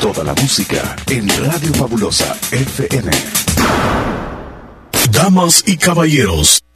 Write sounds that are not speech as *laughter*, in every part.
Toda la música en Radio Fabulosa FM. Damas y caballeros,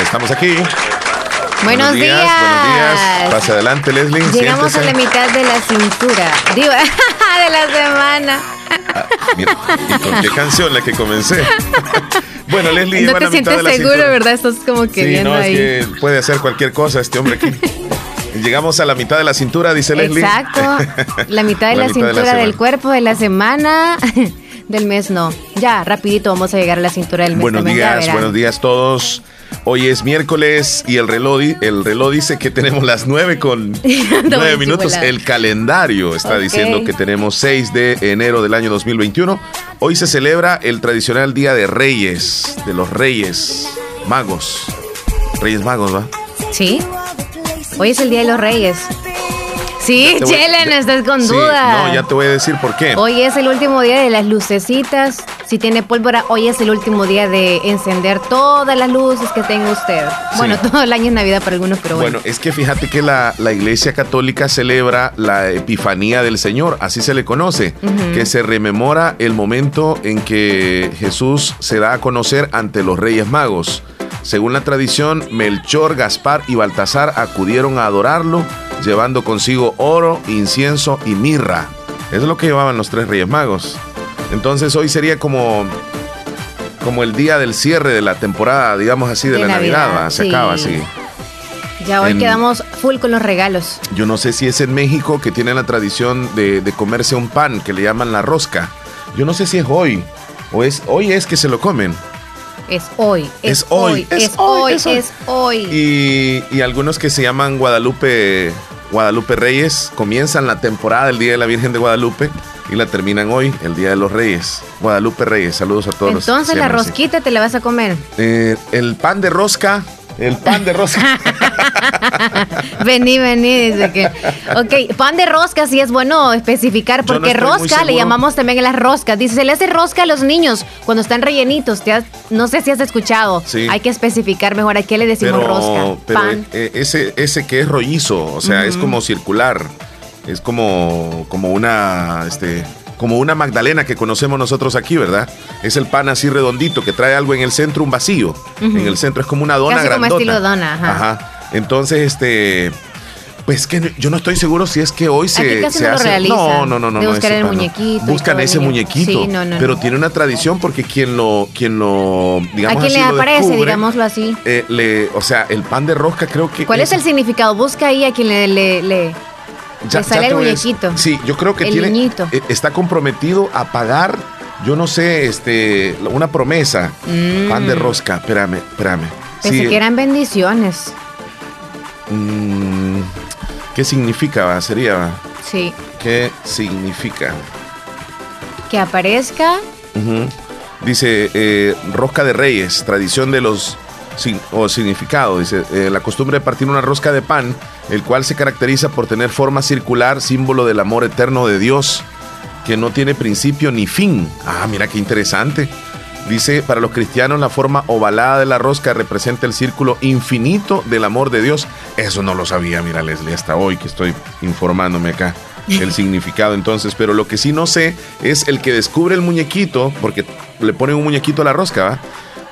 Estamos aquí. Buenos, días, Buenos días. Pase adelante, Leslie. Llegamos a la mitad de la cintura. Digo, *laughs* de la semana. Ah, mira, ¿y con qué canción la que comencé? *laughs* bueno, Leslie, no te sientes seguro, ¿verdad? Estás como que sí, viendo no, ahí. Es que puede hacer cualquier cosa este hombre aquí. *laughs* Llegamos a la mitad de la cintura, dice Leslie. Exacto. La mitad de la, mitad cintura de la del cuerpo de la semana. Del mes no. Ya, rapidito vamos a llegar a la cintura del mes. Buenos días, buenos días todos. Hoy es miércoles y el reloj, el reloj dice que tenemos las nueve con *laughs* nueve minutos. volada. El calendario está diciendo que tenemos 6 de enero del año 2021. Hoy se celebra el tradicional Día de Reyes, de los Reyes Magos. Reyes Magos, ¿va? Sí. Hoy es el Día de los Reyes. Sí, Chelen, estás con sí, duda. No, ya te voy a decir por qué. Hoy es el último día de las lucecitas. Si tiene pólvora, hoy es el último día de encender todas las luces que tenga usted. Bueno, *laughs* todo el año es Navidad para algunos, pero bueno. Bueno, es que fíjate que la, la Iglesia Católica celebra la Epifanía del Señor, así se le conoce, que se rememora el momento en que Jesús se da a conocer ante los Reyes Magos. Según la tradición, Melchor, Gaspar y Baltasar acudieron a adorarlo, llevando consigo oro, incienso y mirra. Eso es lo que llevaban los tres Reyes Magos. Entonces hoy sería como, como el día del cierre de la temporada, digamos así, de, De la Navidad. Se sí. acaba así. ya hoy en- quedamos full con los regalos. Yo no sé si es en México que tienen la tradición de, de comerse un pan que le llaman la rosca. Yo no sé si es hoy o es hoy es que se lo comen. Es hoy, es, Es hoy, hoy, es es hoy, hoy, es hoy. es hoy. Y, y algunos que se llaman Guadalupe Guadalupe Reyes comienzan la temporada del Día de la Virgen de Guadalupe y la terminan hoy, el Día de los Reyes. Guadalupe Reyes, saludos a todos. Entonces la así. rosquita te la vas a comer. Eh, el pan de rosca, el pan de rosca. *laughs* vení, vení, dice que. Ok, pan de rosca sí es bueno especificar, no porque rosca le llamamos también a las roscas. Dice, se le hace rosca a los niños cuando están rellenitos. Te has- no sé si has escuchado. Sí. Hay que especificar mejor a qué le decimos pero, rosca. pero, pan. eh, ese, ese que es rollizo, o sea, es como circular, es como, como una, este, como una magdalena que conocemos nosotros aquí, ¿verdad? Es el pan así redondito que trae algo en el centro, un vacío. En el centro es como una dona Casi como grandota. estilo dona, ajá. Entonces, este, pues que yo no estoy seguro si es que hoy se, casi se no lo hace. realizan. No, no, no, no. De buscar el pan muñequito Buscan ese muñequito. Sí, no, no, pero tiene una tradición porque quien lo, quien lo, digamos ¿A quién así, le lo aparece, descubre, digámoslo así? eh, le, o sea, el pan de rosca creo que. ¿Cuál es el significado? Busca ahí a quien le, le, le- le sale el muñequito. Sí, yo creo que El tiene. niñito. eh, Está comprometido a pagar, yo no sé, este, una promesa. Mm. Pan de rosca, espérame, espérame. Pensé Sí, que eran bendiciones. mm, ¿Qué significa? Sería. Sí. ¿Qué significa? Que aparezca. Dice eh, rosca de reyes, tradición de los sin- o significado. Dice eh, la costumbre de partir una rosca de pan, el cual se caracteriza por tener forma circular, símbolo del amor eterno de Dios, que no tiene principio ni fin. Ah, mira qué interesante. Dice, para los cristianos la forma ovalada de la rosca representa el círculo infinito del amor de Dios. Eso no lo sabía, mira Leslie, hasta hoy que estoy informándome acá el significado entonces, pero lo que sí no sé es el que descubre el muñequito, porque le ponen un muñequito a la rosca, ¿va?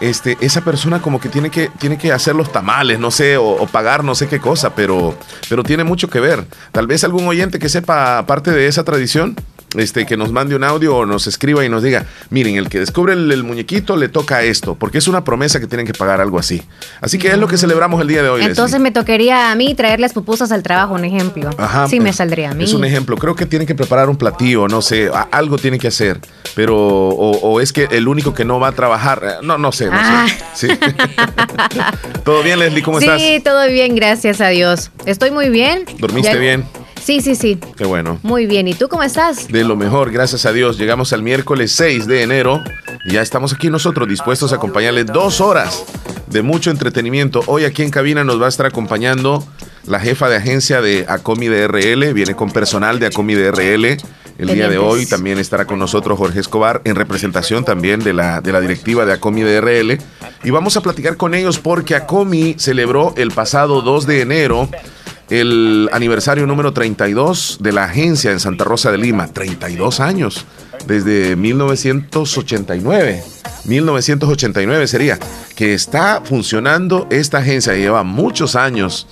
Este, esa persona como que tiene que, tiene que hacer los tamales, no sé, o, o pagar no sé qué cosa, pero, pero tiene mucho que ver. Tal vez algún oyente que sepa parte de esa tradición, este, que nos mande un audio o nos escriba y nos diga, miren, el que descubre el, el muñequito le toca esto, porque es una promesa que tienen que pagar algo así. Así que es lo que celebramos el día de hoy. Entonces Leslie. me tocaría a mí traer las pupusas al trabajo, un ejemplo. Ajá, sí, me saldría a mí. Es un ejemplo. Creo que tienen que preparar un platillo, no sé, algo tiene que hacer. Pero, o, o es que el único que no va a trabajar, eh, no, no sé, no Ah. sé. Sí. *laughs* ¿Todo bien, Leslie? ¿Cómo sí, estás? todo bien, gracias a Dios. Estoy muy bien. ¿Dormiste Ya- bien? Sí, Sí, sí. Qué bueno. Muy bien. ¿Y tú cómo estás? De lo mejor, gracias a Dios. Llegamos al miércoles 6 de enero y ya estamos aquí nosotros dispuestos a acompañarle dos horas de mucho entretenimiento. Hoy aquí en cabina nos va a estar acompañando la jefa de agencia de Acomi DRL, viene con personal de Acomi DRL. El día de hoy también estará con nosotros Jorge Escobar en representación también de la, de la directiva de Acomi DRL. Y vamos a platicar con ellos porque Acomi celebró el pasado 2 de enero el aniversario número 32 de la agencia en Santa Rosa de Lima. 32 años, desde 1989. 1989 sería, que está funcionando esta agencia, lleva muchos años.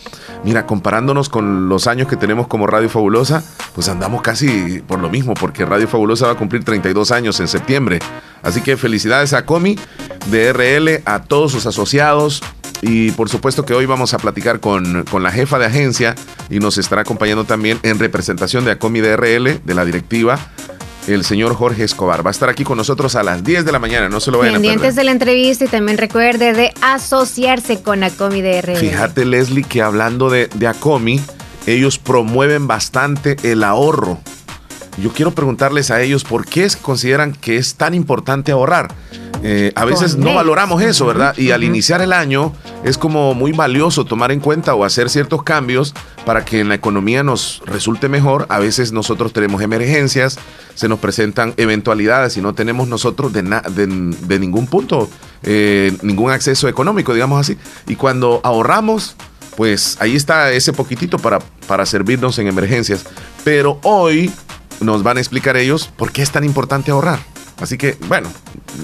Mira, comparándonos con los años que tenemos como Radio Fabulosa, pues andamos casi por lo mismo, porque Radio Fabulosa va a cumplir 32 años en septiembre. Así que felicidades a Comi, DRL, a todos sus asociados, y por supuesto que hoy vamos a platicar con, con, la jefa de agencia y nos estará acompañando también en representación de Acomi DRL, de la directiva, el señor Jorge Escobar. Va a estar aquí con nosotros a las 10 de la mañana, no se lo vayan Pendientes a perder. de la entrevista y también recuerde de asociarse con Acomi DRL. Fíjate, Leslie, que hablando de, de Acomi, ellos promueven bastante el ahorro. Yo quiero preguntarles a ellos por qué consideran que es tan importante ahorrar. Eh, a veces no valoramos eso, ¿verdad? Y al iniciar el año es como muy valioso tomar en cuenta o hacer ciertos cambios para que en la economía nos resulte mejor. A veces nosotros tenemos emergencias, se nos presentan eventualidades y no tenemos nosotros de, de, ningún punto, eh, ningún acceso económico, digamos así. Y cuando ahorramos, pues ahí está ese poquitito para, para servirnos en emergencias. Pero hoy nos van a explicar ellos por qué es tan importante ahorrar. Así que, bueno,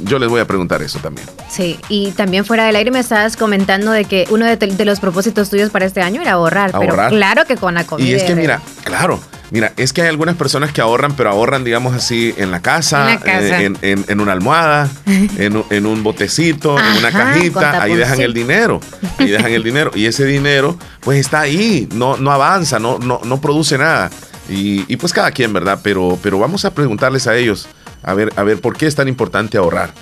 yo les voy a preguntar eso también. Sí, y también fuera del aire me estabas comentando de que uno de, los propósitos tuyos para este año era ahorrar, pero claro que con la comida. Y es que, mira, claro, mira, es que hay algunas personas que ahorran, pero ahorran, digamos así, en la casa, en, eh, una almohada, *laughs* en, un botecito, en una cajita, ahí dejan el dinero, ahí dejan el dinero, y ese dinero, pues está ahí, no, no avanza, no, no, no produce nada. Y, y pues cada quien, ¿verdad? Pero, pero vamos a preguntarles a ellos a ver, a ver, ¿por qué es tan importante ahorrar?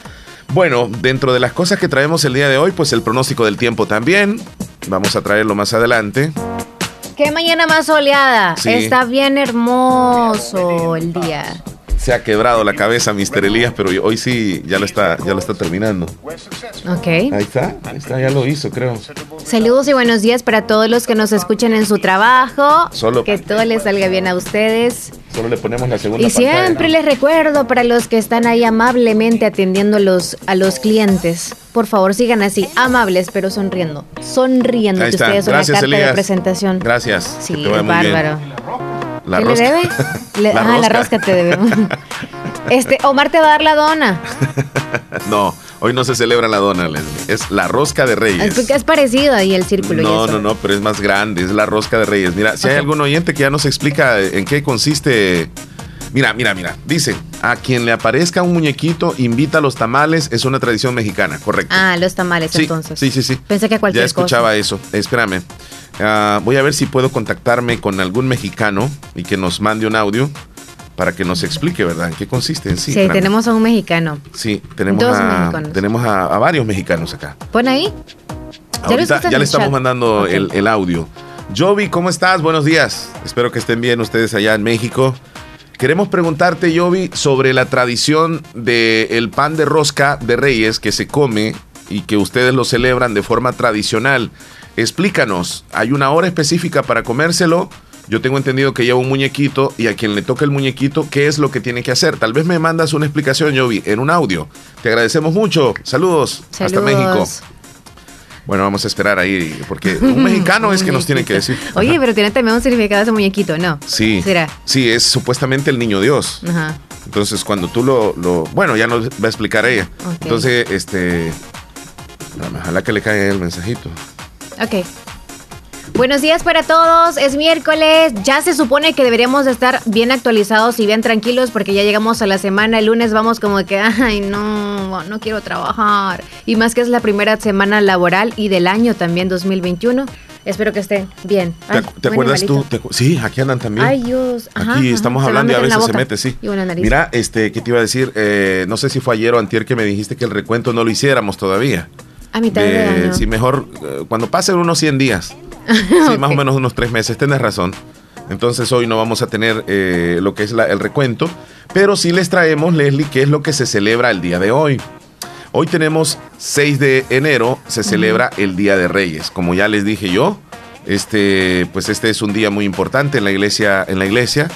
Bueno, dentro de las cosas que traemos el día de hoy, pues el pronóstico del tiempo también. Vamos a traerlo más adelante. Qué mañana más soleada. Está bien hermoso el día se ha quebrado la cabeza Mister Elías, pero hoy sí ya lo está, ya lo está terminando. Ok. Ahí está, ahí está, ya lo hizo, creo. Saludos y buenos días para todos los que nos escuchan en su trabajo. Solo que todo les salga bien a ustedes. Solo le ponemos la segunda. Y siempre les recuerdo para los que están ahí amablemente atendiendo los, a los clientes. Por favor, sigan así, amables, pero sonriendo. Sonriendo, que ustedes son la carta de presentación. Gracias. Sí, bárbaro. La ¿Qué le debe? *laughs* la, rosca. la rosca te debe. *laughs* Este, Omar te va a dar la dona. *laughs* no, hoy no se celebra la dona, Leslie. Es la rosca de Reyes. Es, es parecido ahí el círculo. No, no, no, pero es más grande. Es la rosca de Reyes. Mira, si hay algún oyente que ya nos explica en qué consiste. Mira, mira, mira. Dice, a quien le aparezca un muñequito, invita a los tamales. Es una tradición mexicana, correcto. Ah, los tamales, entonces. Sí, sí, sí. Pensé que cualquier Ya escuchaba eso. Espérame. Ah, voy a ver si puedo contactarme con algún mexicano y que nos mande un audio para que nos explique, ¿verdad? ¿En qué consiste en sí? Sí, tenemos a un mexicano. Sí, tenemos, a, tenemos a, varios mexicanos acá. Pon ahí. ya, le estamos mandando el, audio. Jovi, ¿cómo estás? Buenos días. Espero que estén bien ustedes allá en México. Queremos preguntarte, Jovi, sobre la tradición del pan de rosca de Reyes que se come y que ustedes lo celebran de forma tradicional. Explícanos, ¿hay una hora específica para comérselo? Yo tengo entendido que lleva un muñequito y a quien le toca el muñequito, ¿qué es lo que tiene que hacer? Tal vez me mandas una explicación, Yovi, en un audio. Te agradecemos mucho. Saludos. Hasta México. Bueno, vamos a esperar ahí, porque un mexicano es *laughs* que nos tiene que decir. Oye, pero tiene también un significado ese muñequito, ¿no? Sí. ¿Será? Sí, es supuestamente el niño Dios. Ajá. Entonces, cuando tú lo, lo, Bueno, ya nos va a explicar ella. Entonces, este. Ojalá que le caiga el mensajito. Ok. Buenos días para todos, es miércoles, ya se supone que deberíamos estar bien actualizados y bien tranquilos porque ya llegamos a la semana, el lunes vamos como que, ay no, no quiero trabajar. Y más que es la primera semana laboral y del año también 2021. Espero que estén bien. ¿Te, acuerdas tú? sí, aquí andan también. Ay, Dios. aquí estamos hablando y a veces se mete, sí. Mira, este, ¿qué te iba a decir? Eh, no sé si fue ayer o antier que me dijiste que el recuento no lo hiciéramos todavía. A mitad de, año. Sí, mejor eh, cuando pasen unos 100 días. *laughs* sí, más o menos unos tres meses. Tienes razón. Entonces hoy no vamos a tener eh, lo que es el recuento, pero sí les traemos, Leslie, qué es lo que se celebra el día de hoy. Hoy tenemos 6 de enero, se celebra el Día de Reyes. Como ya les dije yo, este, pues este es un día muy importante en la iglesia, en la iglesia.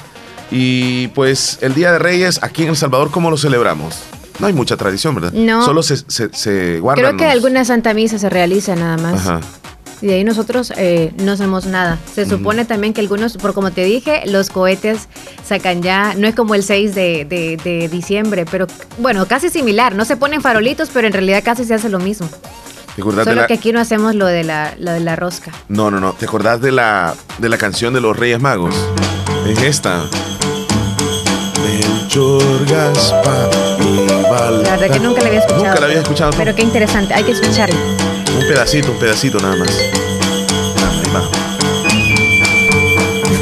Y pues el Día de Reyes, aquí en El Salvador, ¿cómo lo celebramos? No hay mucha tradición, ¿verdad? No. Solo se, se, se Creo que alguna Santa Misa se realiza nada más. Ajá. Y de ahí nosotros eh, no hacemos nada. Se supone también que algunos, por como te dije, los cohetes sacan ya, no es como el 6 de, de, diciembre, pero bueno, casi similar. No se ponen farolitos, pero en realidad casi se hace lo mismo. Solo que aquí no hacemos lo de, la, lo de la rosca. No, no, no. ¿Te acordás de la, de la canción de los Reyes Magos? Es esta. La verdad que nunca la había escuchado. Nunca la había escuchado. Pero qué interesante, hay que escucharla. Un pedacito, un pedacito nada más.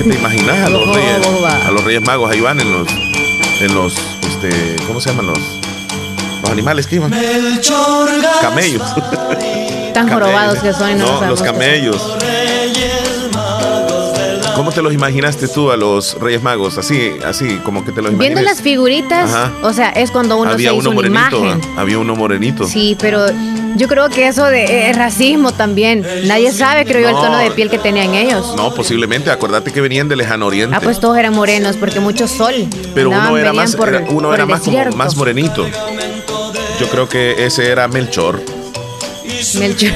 ¿Te imaginas a los, reyes, a los reyes magos? Ahí van en los, en los, este, ¿cómo se llaman los, los animales que iban? Camellos. Tan jorobados que son. no los camellos. ¿Cómo te los imaginaste tú a los Reyes Magos? Así, así, como que te los imaginas. Viendo las figuritas, o sea, es cuando uno Había se uno morenito, Había uno morenito. Sí, pero yo creo que eso de eh, racismo también. Nadie sabe, creo yo, el tono de piel que tenían ellos. No, posiblemente. Acuérdate que venían del lejano oriente. Ah, pues todos eran morenos, porque mucho sol. Pero uno era más, uno era más, como, más morenito. Yo creo que ese era Melchor. Melchor.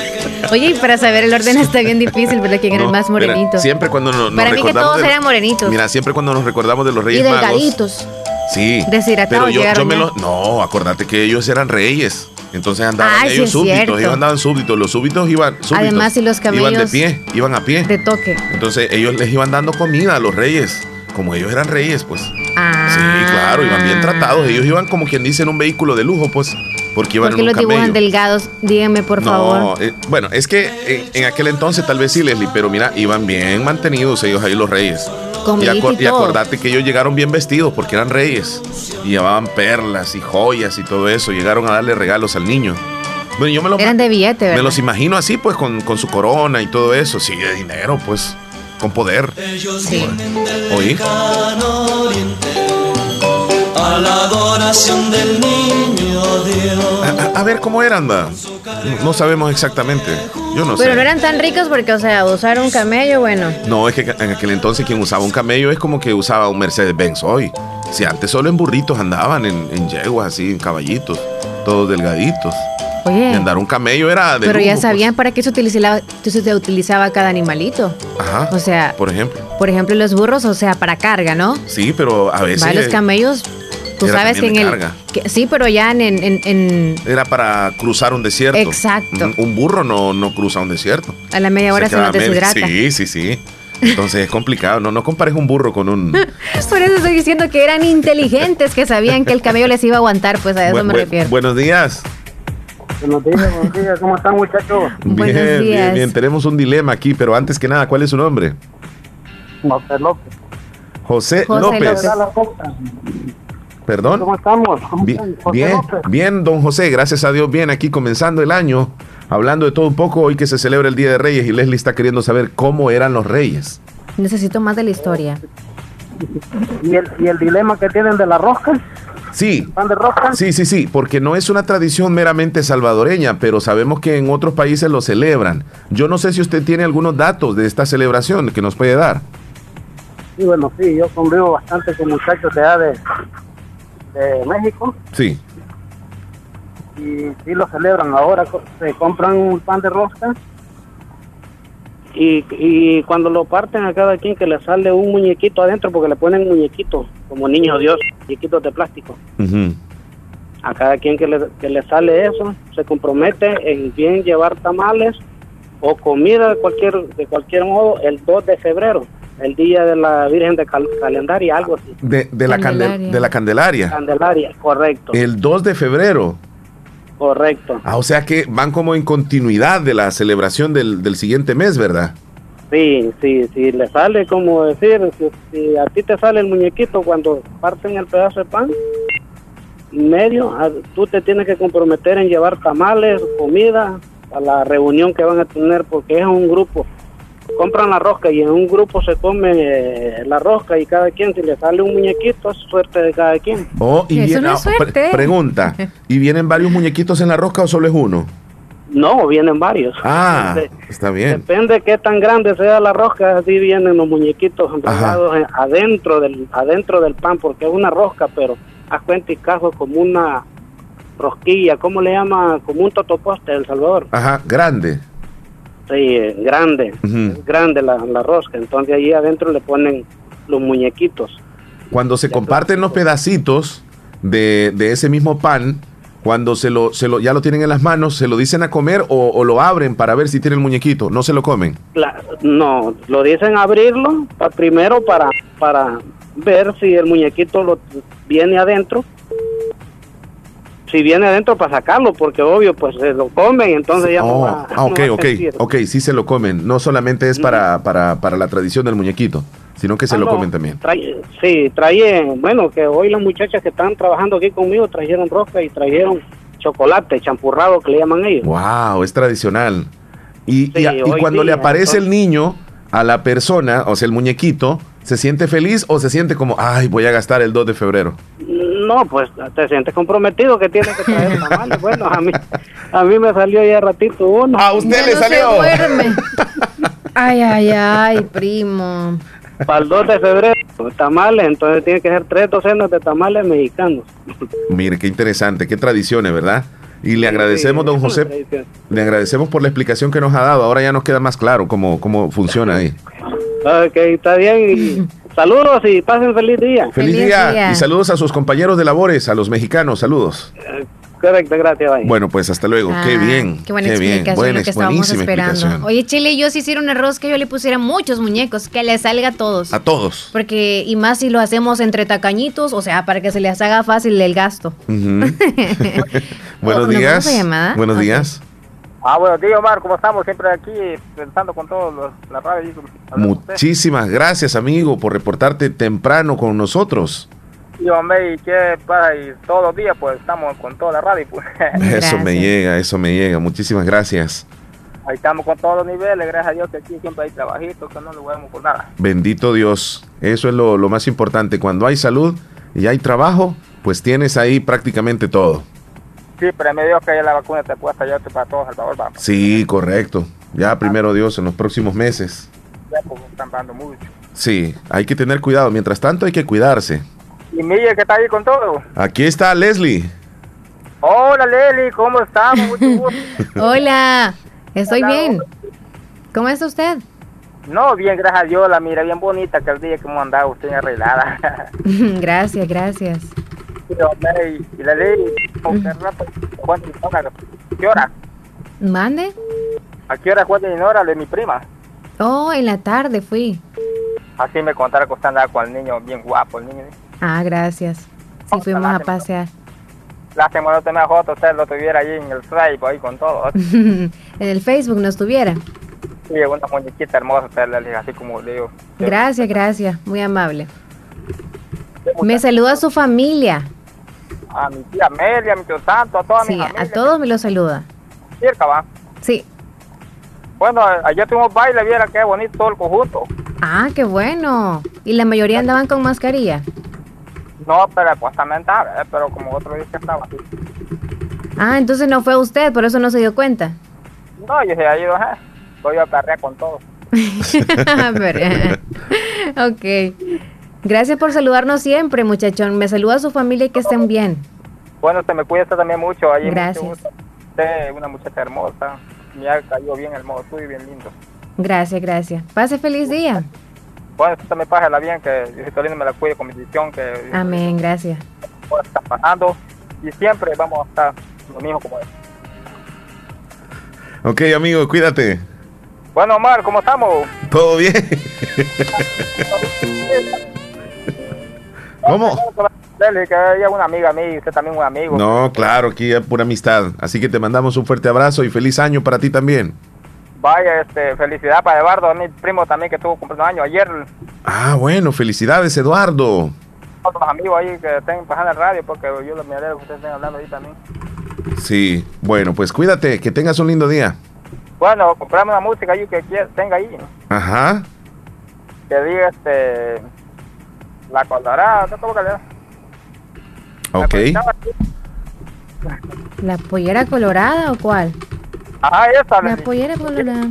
*laughs* Oye, y para saber el orden está bien difícil, ¿verdad? ¿Quién era el más morenito? siempre cuando nos, Para mí que todos eran morenitos. Mira, siempre cuando nos recordamos de los Reyes y delgaditos. sí. Pero yo, yo me No, acordate que ellos eran reyes. Entonces andaban ellos súbditos, ellos andaban súbditos, los súbditos iban súbditos, Además, y los camellos iban de pie, iban a pie. De toque. Entonces ellos les iban dando comida a los reyes, como ellos eran reyes, pues. Ah. Sí, claro, iban bien tratados. Ellos iban como quien dice en un vehículo de lujo, pues. Porque iban ¿Por qué en los dibujan delgados? Díganme, por favor. Eh, bueno, es que en, aquel entonces tal vez sí, Leslie, pero mira, iban bien mantenidos ellos ahí los reyes. Y, y, acordate que ellos llegaron bien vestidos porque eran reyes. Y llevaban perlas y joyas y todo eso. Llegaron a darle regalos al niño. Bueno, yo me los, Eran de billete, ¿verdad? Me los imagino así, pues, con, con su corona y todo eso. Sí, de dinero, pues, con poder. Sí. ¿Oí? A la adoración del niño Dios. A, ver cómo eran, va. No, sabemos exactamente. Yo no sé. Pero no eran tan ricos porque, o sea, usar un camello, bueno. No, es que en aquel entonces quien usaba un camello es como que usaba un Mercedes-Benz hoy. Si antes solo en burritos andaban, en, en yeguas así, en caballitos, todos delgaditos. Oye. Y andar un camello era de Pero ya sabían pues. para qué se utilizaba, se utilizaba cada animalito. Ajá. O sea. Por ejemplo. Por ejemplo, los burros, o sea, para carga, ¿no? Sí, pero a veces. los camellos. Tú sabes que en el. sí, pero ya en, en, Era para cruzar un desierto. Exacto. Un, burro no, no cruza un desierto. A la media hora se, nos deshidrata. Sí, sí, sí. Entonces es complicado. No, no compares un burro con un. *laughs* Por eso estoy diciendo que eran inteligentes, que sabían que el camello les iba a aguantar, pues a eso me refiero. Buenos días. Buenos días, buenos días. ¿Cómo están, muchachos? Bien, bien, bien. Tenemos un dilema aquí, pero antes que nada, ¿cuál es su nombre? José López. José, López. Perdón. ¿Cómo estamos? bien, bien, bien, don José, gracias a Dios, bien, aquí comenzando el año, hablando de todo un poco, hoy que se celebra el Día de Reyes y Leslie está queriendo saber cómo eran los reyes. Necesito más de la historia. ¿Y el, y el dilema que tienen de la rosca? Sí. Sí, sí, sí, porque no es una tradición meramente salvadoreña, pero sabemos que en otros países lo celebran. Yo no sé si usted tiene algunos datos de esta celebración que nos puede dar. Sí, bueno, sí, yo convivo bastante con muchachos de allá de, de México. Sí. Y sí lo celebran ahora, se compran un pan de rosca y, y cuando lo parten a cada quien que le sale un muñequito adentro porque le ponen muñequito como niño Dios, muñequitos de plástico. A cada quien que le, que le sale eso, se compromete en bien llevar tamales o comida de cualquier, de cualquier modo el 2 de febrero, el día de la Virgen de Calendaria, algo así. De, de, la Candelaria. de la Candelaria. Candelaria, correcto. El 2 de febrero. Correcto. Ah, o sea que van como en continuidad de la celebración del, del siguiente mes, ¿verdad? Sí, sí, sí, le sale como decir, si, a ti te sale el muñequito cuando parten el pedazo de pan, medio, tú te tienes que comprometer en llevar tamales, comida a la reunión que van a tener porque es un grupo compran la rosca y en un grupo se come eh, la rosca y cada quien, si le sale un muñequito, es suerte de cada quien. Oh, y Eso no es ah, pre- suerte. pregunta, *laughs* ¿y vienen varios muñequitos en la rosca o solo es uno? No, vienen varios. Ah, Depende- está bien. Depende qué tan grande sea la rosca, así vienen los muñequitos enrollados en- adentro del adentro del pan, porque es una rosca, pero haz cuenta y cajo como una rosquilla, ¿cómo le llama? Como un totoposte de El Salvador. Ajá, grande. Sí, grande, es grande la, la rosca, entonces ahí adentro le ponen los muñequitos. Cuando se comparten los pedacitos de, de ese mismo pan, cuando se lo, se lo, ya lo tienen en las manos, ¿se lo dicen a comer o, o lo abren para ver si tiene el muñequito? No se lo comen. La- no, lo dicen abrirlo pa- primero para, para ver si el muñequito lo viene adentro. Si viene adentro para sacarlo, porque obvio, pues se lo comen, entonces ya no Oh, va, ah, no ok, va a ok, sí se lo comen. No solamente es para, para, para la tradición del muñequito, sino que se Ah, lo no, comen también. trae- sí, trae, bueno, que hoy las muchachas que están trabajando aquí conmigo trajeron rosca y trajeron chocolate, champurrado que le llaman ellos. Wow, es tradicional. Y, y- Sí, y hoy cuando le aparece el niño a la persona, o sea, el muñequito, ¿se siente feliz o se siente como, ay, voy a gastar el 2 de febrero? No, pues te sientes comprometido que tienes que traer tamales. Bueno, a mí, a mí me salió ya ratito uno. A usted Ya le no se salió. duerme. *laughs* Ay, ay, ay, primo. Para el 2 de febrero, tamales, entonces tiene que ser tres docenas de tamales mexicanos. Mire, qué interesante, qué tradiciones, ¿verdad? Y le agradecemos, Sí, don José, le agradecemos por la explicación que nos ha dado. Ahora ya nos queda más claro cómo, cómo funciona ahí. Ok, está bien. Y saludos y pasen feliz día. Feliz, Feliz día. día. y saludos a sus compañeros de labores, a los mexicanos, saludos. Correcto, gracias. Bye. Bueno, pues hasta luego. qué Ah, bien. Qué buena bien. explicación, Buena, lo que estábamos buenísima esperando. explicación. Oye, Chile, yo si hiciera una rosca, yo le pusiera muchos muñecos, que les salga a todos. A todos. Porque, y más si lo hacemos entre tacañitos, o sea, para que se les haga fácil el gasto. *laughs* *laughs* Buenos ¿Nos días. Buenos días. Ah, buenos días, Omar. ¿Cómo estamos? Siempre aquí pensando con todos los, la radio. Muchísimas gracias, amigo, por reportarte temprano con nosotros. Y, hombre, ¿y qué pasa? Y todos los días, pues, estamos con toda la radio. Pues. *laughs* Eso me llega, eso me llega. Muchísimas gracias. Ahí estamos con todos los niveles. Gracias a Dios que aquí siempre hay trabajitos, que no lo vemos por nada. Bendito Dios. Eso es lo, lo más importante. Cuando hay salud y hay trabajo, pues tienes ahí prácticamente todo. Sí, pero me dio que ya la vacuna te puesta ya para todos, Salvador. Vamos. Sí, correcto. Ya primero Dios en los próximos meses. Ya, pues, están pagando mucho. Sí, hay que tener cuidado. Mientras tanto hay que cuidarse. Y Miguel, que está ahí con todo. Aquí está Leslie. Hola, Leli, ¿cómo estamos? Mucho *laughs* gusto. Hola, estoy Hola, bien. ¿Cómo está usted? No, bien, gracias a Dios. La mira bien bonita que el día que hemos andado usted arreglada. *laughs* gracias, gracias. Y, la ley, ¿con qué rato? ¿Cuánto- ¿Qué hora? ¿Mande? ¿A qué hora fue de hora de mi prima? Oh, en la tarde fui. Así me contaron que usted andaba con el niño bien guapo, el niño. Ah, gracias. Sí, fuimos a pasear. Lástima no tenía foto, usted lo tuviera ahí en el Stripe, ahí con todo. *laughs* en el Facebook nos tuviera. Sí, una muñequita hermosa, usted le así como le digo. Gracias, gracias. Muy amable. Me saluda a su familia. A mi tía Amelia, a mi tío Santo, a toda mi Sí, familia. a todos me lo saluda. Cerca, va. Sí. Bueno, ayer tuvimos baile, viera qué bonito todo el conjunto. Ah, qué bueno. ¿Y la mayoría andaban con mascarilla? No, pero supuestamente, eh, pero como otro día que estaba así. Ah, entonces no fue usted, por eso no se dio cuenta. No, yo se ha ido, eh. A perrear con todo. *laughs* *laughs* Ok. Gracias por saludarnos siempre, muchachón. Me saluda a su familia y que estén bien. Bueno, se me cuida usted también mucho. Ahí Gracias. mucho. Usted es una muchacha hermosa. Me ha caído bien el modo suyo, bien lindo. Gracias, gracias. Pase feliz día. Bueno, usted también pásala bien, que Diosito lindo me la cuide con bendición, que Amén, gracias. están pasando. Y siempre vamos a estar lo mismo como es. Ok, amigo, cuídate. Bueno, Omar, ¿cómo estamos? ¿Todo bien? *laughs* ¿Cómo? Que ella es una amiga mía y usted también un amigo. No, claro, aquí es pura amistad. Así que te mandamos un fuerte abrazo y feliz año para ti también. Vaya, este, felicidad para Eduardo, mi primo también que tuvo cumpleaños año. Ayer, Ah, bueno, felicidades, Eduardo. otros amigos ahí que estén pasando el radio, porque yo los miraré que ustedes estén hablando ahí también. Sí, bueno, pues cuídate, que tengas un lindo día. Bueno, comprame una música ahí que tenga ahí. Ajá. Que diga este. La colorada, ¿cómo que le Ok. ¿La pollera colorada o cuál? Ajá, esa. La pollera colorada.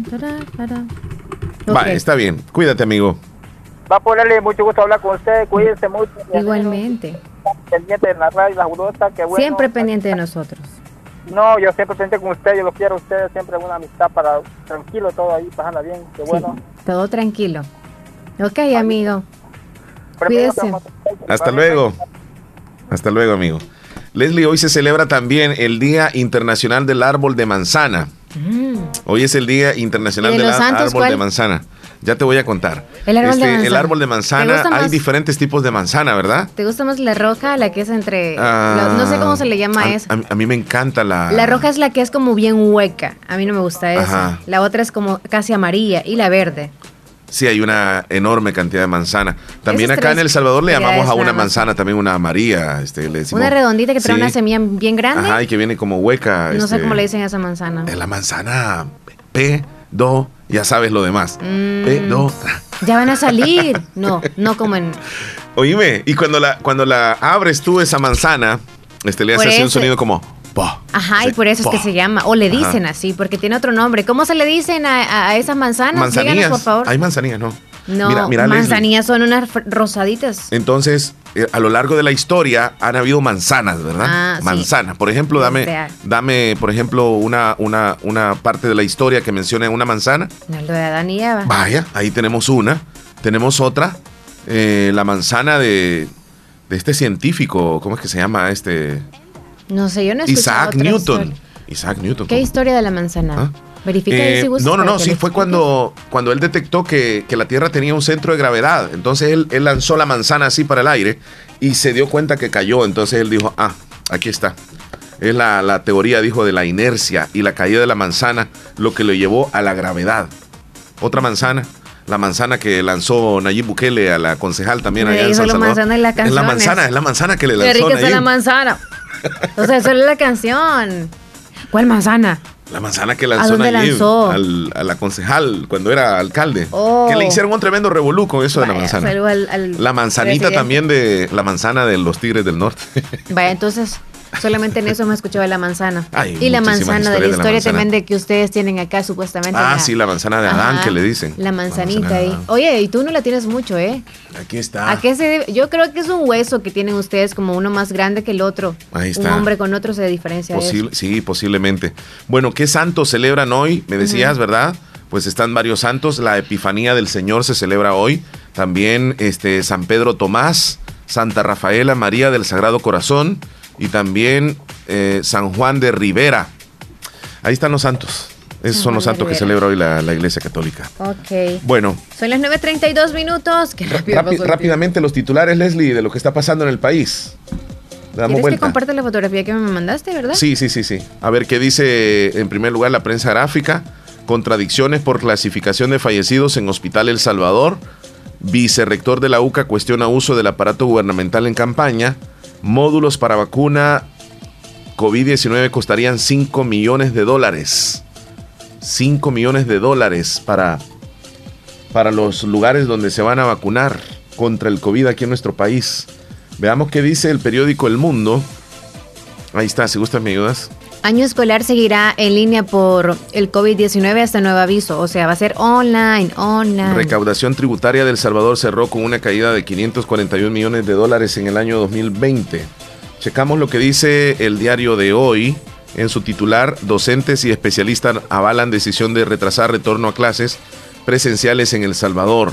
Va, está bien. Cuídate, amigo. Va a ponerle mucho gusto hablar con usted. Cuídense mucho. Igualmente. Pendiente de la radio, la que bueno. Siempre pendiente de nosotros. No, yo siempre pendiente con usted. Yo lo quiero a usted. Siempre una amistad para tranquilo todo ahí, pasando bien. Qué bueno. todo tranquilo. Ok, amigo. Cuídese. Hasta luego. Hasta luego, amigo. Leslie, hoy se celebra también el Día Internacional del Árbol de Manzana. Mm. Hoy es el Día Internacional del Árbol de Manzana. Ya te voy a contar. El árbol, de, este, manzana. El árbol de manzana. Hay diferentes tipos de manzana, ¿verdad? ¿Te gusta más la roja, la que es entre... no sé cómo se le llama eso. A, mí me encanta la... La roja es la que es como bien hueca. A mí no me gusta esa. La otra es como casi amarilla y la verde. Sí, hay una enorme cantidad de manzana. También acá en El Salvador le llamamos a una manzana también una María. Este, le una redondita que trae una semilla bien grande. Ajá, y que viene como hueca. No sé este, cómo le dicen a esa manzana. Es la manzana P, do, ya sabes lo demás. P, mm. do. Ya van a salir. No, no como en. Oíme, y cuando la, cuando la abres tú esa manzana, este, le hace así un sonido como. Ajá, y por eso es que se llama, o le dicen así, porque tiene otro nombre. ¿Cómo se le dicen a, a esas manzanas? Manzanillas. por favor. Hay manzanillas, ¿no? No, manzanillas son unas rosaditas. Entonces, eh, a lo largo de la historia han habido manzanas, ¿verdad? Ah, manzanas. Por ejemplo, dame, dame, por ejemplo, una, una, una parte de la historia que mencione una manzana. lo de Adán y Eva. Vaya, ahí tenemos una. Tenemos otra, eh, la manzana de, de este científico, ¿cómo es que se llama este? No sé, yo no he Isaac Newton. Isaac Newton. ¿Qué historia de la manzana? ¿Ah? Verifica eh, si No, no, no, sí, fue cuando, cuando él detectó que, la Tierra tenía un centro de gravedad. Entonces él, él, lanzó la manzana así para el aire y se dio cuenta que cayó. Entonces él dijo, ah, aquí está. Es la, la teoría, dijo, de la inercia y la caída de la manzana lo que lo llevó a la gravedad. Otra manzana la manzana que lanzó Nayib Bukele a la concejal también allá en San Salvador. Manzana la es la manzana, es la manzana que le lanzó Qué rica la manzana. O sea, la canción. ¿Cuál manzana? La manzana que lanzó, ¿A lanzó? a la concejal cuando era alcalde. Que le oh. hicieron un tremendo revolú con eso de la manzana. la manzanita también de la manzana de los Tigres del Norte. Vaya, entonces Solamente en eso me escuchaba la manzana. y la manzana de la historia también de que ustedes tienen acá supuestamente. Ah, sí, la manzana de Adán que le dicen. La manzanita ahí. Oye, y tú no la tienes mucho, ¿eh? Aquí está. ¿A qué se Yo creo que es un hueso que tienen ustedes como uno más grande que el otro. Ahí está. Un hombre con otro se diferencia. Sí, posiblemente. Bueno, ¿qué santos celebran hoy? Me decías, ¿verdad? Pues están varios santos. La Epifanía del Señor se celebra hoy. También este, San Pedro Tomás, Santa Rafaela María del Sagrado Corazón, y también eh, San Juan de Rivera. Ahí están los santos. Esos son los santos que celebra hoy la, Iglesia Católica. Ok. Bueno. Son las 9.32 minutos. Qué rápidamente los titulares, Leslie, de lo que está pasando en el país. Damos ¿Quieres que comparte la fotografía que me mandaste, verdad? Sí, sí, sí, sí. A ver qué dice en primer lugar la prensa gráfica. Contradicciones por clasificación de fallecidos en Hospital El Salvador. Vicerrector de la UCA cuestiona uso del aparato gubernamental en campaña módulos para vacuna COVID-19 costarían 5 millones de dólares. 5 millones de dólares para, para los lugares donde se van a vacunar contra el COVID aquí en nuestro país. Veamos qué dice el periódico El Mundo. Ahí está, si gustan me ayudas. Año escolar seguirá en línea por el COVID-19 hasta nuevo aviso, o sea, va a ser online, online. Recaudación tributaria del Salvador cerró con una caída de 541 millones de dólares en el año 2020. Checamos lo que dice el diario de hoy. En su titular, docentes y especialistas avalan decisión de retrasar retorno a clases presenciales en El Salvador.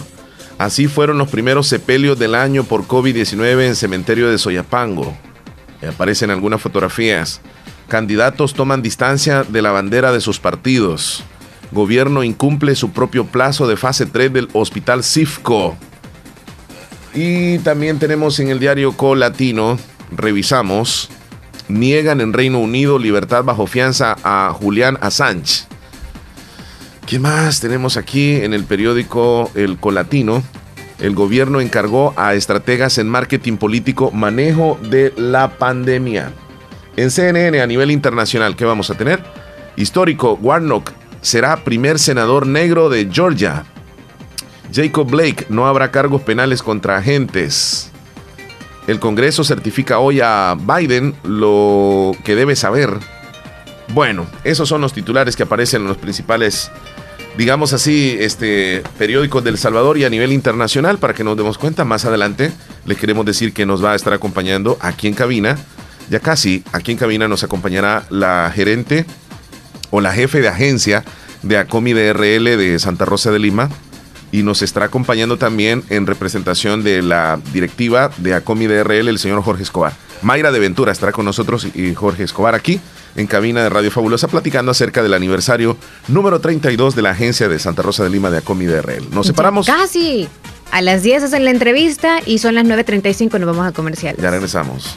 Así fueron los primeros sepelios del año por COVID-19 en cementerio de Soyapango. Aparecen algunas fotografías. Candidatos toman distancia de la bandera de sus partidos. Gobierno incumple su propio plazo de fase 3 del Hospital Cifco. Y también tenemos en el diario Colatino, revisamos, niegan en Reino Unido libertad bajo fianza a Julián Assange. ¿Qué más tenemos aquí en el periódico El Colatino? El gobierno encargó a estrategas en marketing político manejo de la pandemia. En CNN a nivel internacional, ¿qué vamos a tener? Histórico, Warnock será primer senador negro de Georgia. Jacob Blake, no habrá cargos penales contra agentes. El Congreso certifica hoy a Biden lo que debe saber. Bueno, esos son los titulares que aparecen en los principales, digamos así, este, periódicos del Salvador y a nivel internacional para que nos demos cuenta. Más adelante les queremos decir que nos va a estar acompañando aquí en cabina. Ya casi aquí en cabina nos acompañará la gerente o la jefe de agencia de ACOMI DRL de Santa Rosa de Lima, y nos estará acompañando también en representación de la directiva de ACOMI DRL, el señor Jorge Escobar. Mayra de Ventura estará con nosotros y Jorge Escobar aquí en cabina de Radio Fabulosa platicando acerca del aniversario número 32 de la agencia de Santa Rosa de Lima de ACOMI DRL. Nos separamos. casi. A las 10 es en la entrevista y son las 9.35 nos vamos a comercial. Ya regresamos.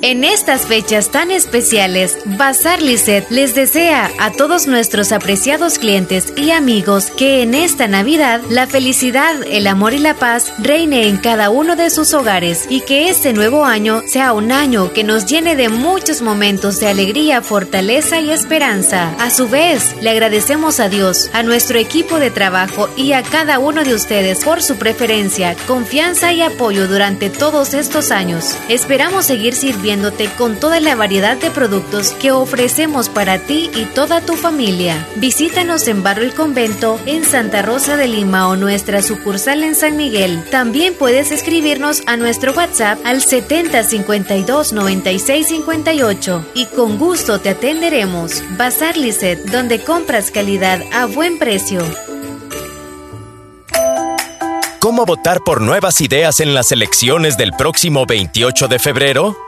En estas fechas tan especiales, Bazar Lisset les desea a todos nuestros apreciados clientes y amigos que en esta Navidad la felicidad, el amor y la paz reine en cada uno de sus hogares y que este nuevo año sea un año que nos llene de muchos momentos de alegría, fortaleza y esperanza. A su vez, le agradecemos a Dios, a nuestro equipo de trabajo y a cada uno de ustedes por su preferencia, confianza y apoyo durante todos estos años. Esperamos seguir sirviendo con toda la variedad de productos que ofrecemos para ti y toda tu familia. Visítanos en Barrio El Convento, en Santa Rosa de Lima o nuestra sucursal en San Miguel. También puedes escribirnos a nuestro WhatsApp al 7052 9658 y con gusto te atenderemos. Bazar Lisset, donde compras calidad a buen precio. ¿Cómo votar por nuevas ideas en las elecciones del próximo 28 de febrero?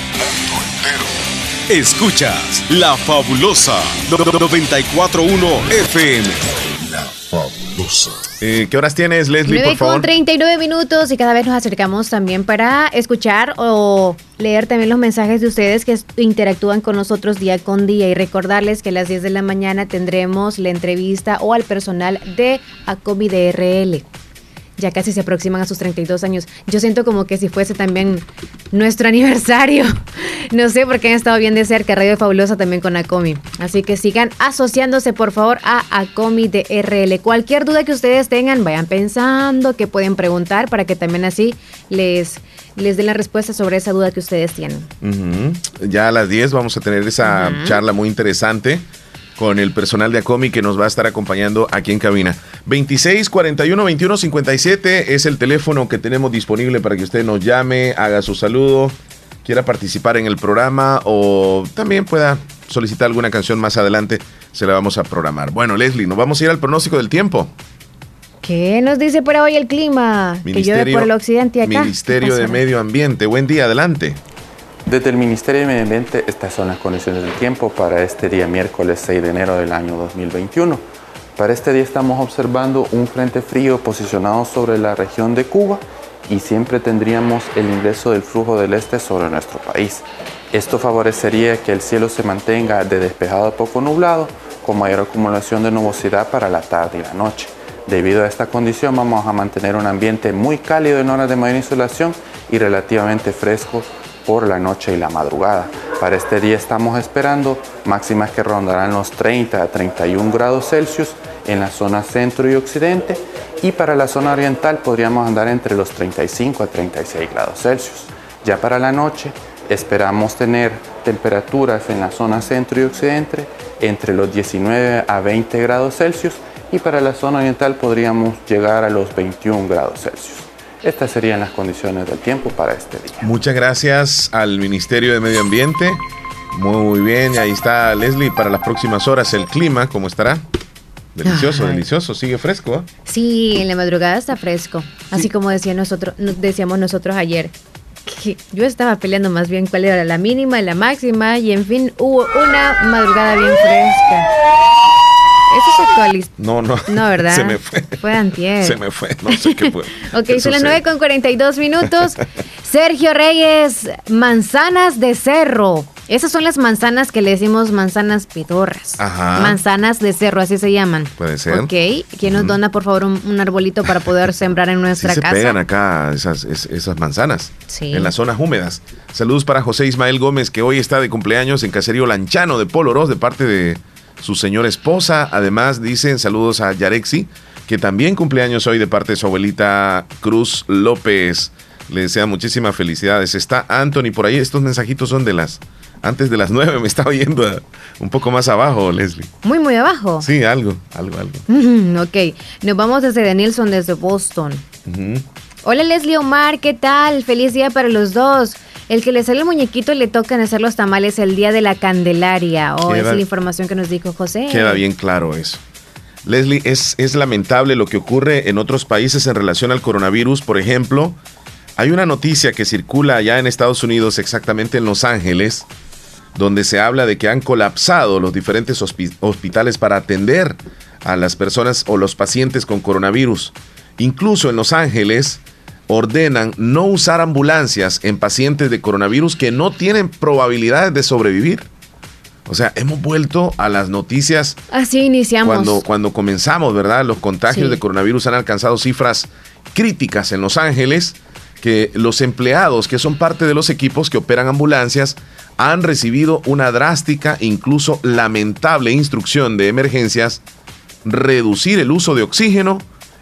mundo entero. Escuchas La Fabulosa 941 FM. La Fabulosa. Eh, ¿Qué horas tienes, Leslie, por favor? con 39 minutos y cada vez nos acercamos también para escuchar o leer también los mensajes de ustedes que interactúan con nosotros día con día y recordarles que a las 10 de la mañana tendremos la entrevista o al personal de ACOMI DRL ya casi se aproximan a sus 32 años. Yo siento como que si fuese también nuestro *laughs* aniversario. No sé, porque han estado bien de cerca Radio Fabulosa también con Acomi. Así que sigan asociándose por favor a Acomi de RL. Cualquier duda que ustedes tengan, vayan pensando que pueden preguntar para que también así les les den la respuesta sobre esa duda que ustedes tienen. Ya a las 10 vamos a tener esa charla muy interesante con el personal de Acomi que nos va a estar acompañando aquí en cabina. 26 41 21 57 es el teléfono que tenemos disponible para que usted nos llame, haga su saludo, quiera participar en el programa o también pueda solicitar alguna canción más adelante, se la vamos a programar. Bueno, Leslie, nos vamos a ir al pronóstico del tiempo. ¿Qué nos dice por hoy el clima? que llueve por el occidente acá. Ministerio de Medio Ambiente. Buen día, adelante. Desde el Ministerio de Medio Ambiente, estas son las condiciones del tiempo para este día miércoles 6 de enero del año 2021. Para este día estamos observando un frente frío posicionado sobre la región de Cuba y siempre tendríamos el ingreso del flujo del este sobre nuestro país. Esto favorecería que el cielo se mantenga de despejado a poco nublado con mayor acumulación de nubosidad para la tarde y la noche. Debido a esta condición vamos a mantener un ambiente muy cálido en horas de mayor insolación y relativamente fresco por la noche y la madrugada. Para este día estamos esperando máximas que rondarán los 30 a 31 grados Celsius en la zona centro y occidente y para la zona oriental podríamos andar entre los 35 a 36 grados Celsius. Ya para la noche esperamos tener temperaturas en la zona centro y occidente entre los 19 a 20 grados Celsius y para la zona oriental podríamos llegar a los 21 grados Celsius. Estas serían las condiciones del tiempo para este día. Muchas gracias al Ministerio de Medio Ambiente. Muy bien, ahí está Leslie para las próximas horas el clima, ¿cómo estará? Delicioso, delicioso, sigue fresco. ¿eh? Sí, en la madrugada está fresco, así como decía nosotros, decíamos nosotros ayer. Que yo estaba peleando más bien cuál era la mínima y la máxima y en fin hubo una madrugada bien fresca. Eso es actualista. No, no. No, ¿verdad? Se me fue. Fue antier. Se me fue. No sé qué fue. *laughs* ok, son las 9 con 42 minutos. Sergio Reyes, manzanas de cerro. Esas son las manzanas que le decimos manzanas pedorras. Ajá. Manzanas de cerro, así se llaman. Puede ser. Ok. ¿Quién nos dona, por favor, un, arbolito para poder *laughs* sembrar en nuestra sí casa? Se pegan acá esas, esas manzanas. Sí. En las zonas húmedas. Saludos para José Ismael Gómez, que hoy está de cumpleaños en Caserío Lanchano de Poloros, de parte de su señora esposa. Además, dicen saludos a Yarexi, que también cumpleaños hoy de parte de su abuelita Cruz López. Le desea muchísimas felicidades. Está Anthony por ahí. Estos mensajitos son de las. Antes de las nueve me estaba oyendo un poco más abajo, Leslie. Muy, muy abajo. Sí, algo, algo, algo. ok, nos vamos desde Danielson, desde Boston. Hola Leslie Omar, ¿qué tal? Feliz día para los dos. El que le sale el muñequito le tocan hacer los tamales el día de la Candelaria. O oh, es la información que nos dijo José. Queda bien claro eso. Leslie, es, es lamentable lo que ocurre en otros países en relación al coronavirus. Por ejemplo, hay una noticia que circula allá en Estados Unidos, exactamente en Los Ángeles, donde se habla de que han colapsado los diferentes hospitales para atender a las personas o los pacientes con coronavirus. Incluso en Los Ángeles ordenan no usar ambulancias en pacientes de coronavirus que no tienen probabilidades de sobrevivir. O sea, hemos vuelto a las noticias. Así iniciamos. Cuando, cuando comenzamos, ¿verdad? Los contagios de coronavirus han alcanzado cifras críticas en Los Ángeles, que los empleados que son parte de los equipos que operan ambulancias han recibido una drástica, incluso lamentable instrucción de emergencias, reducir el uso de oxígeno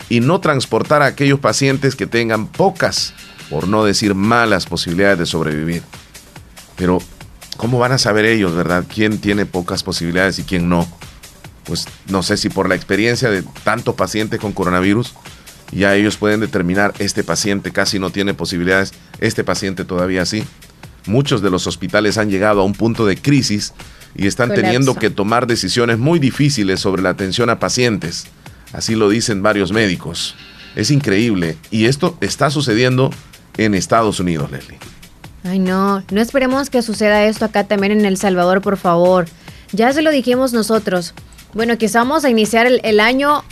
y no transportar a aquellos pacientes que tengan pocas, por no decir malas, posibilidades de sobrevivir. Pero ¿cómo van a saber ellos, verdad? ¿Quién tiene pocas posibilidades y quién no? Pues no sé si por la experiencia de tanto paciente con coronavirus, ya ellos pueden determinar este paciente casi no tiene posibilidades, este paciente todavía sí. Muchos de los hospitales han llegado a un punto de crisis y están teniendo que tomar decisiones muy difíciles sobre la atención a pacientes. Así lo dicen varios médicos. Es increíble. Y esto está sucediendo en Estados Unidos, Leslie. Ay, no, no esperemos que suceda esto acá también en El Salvador, por favor. Ya se lo dijimos nosotros. Bueno, quizá vamos a iniciar el, año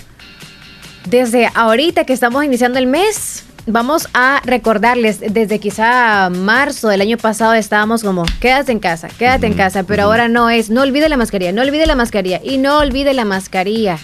desde ahorita que estamos iniciando el mes. Vamos a recordarles, desde quizá marzo del año pasado estábamos como, quédate en casa, quédate en casa, pero ahora no es, no olvide la mascarilla, no olvide la mascarilla y no olvide la mascarilla.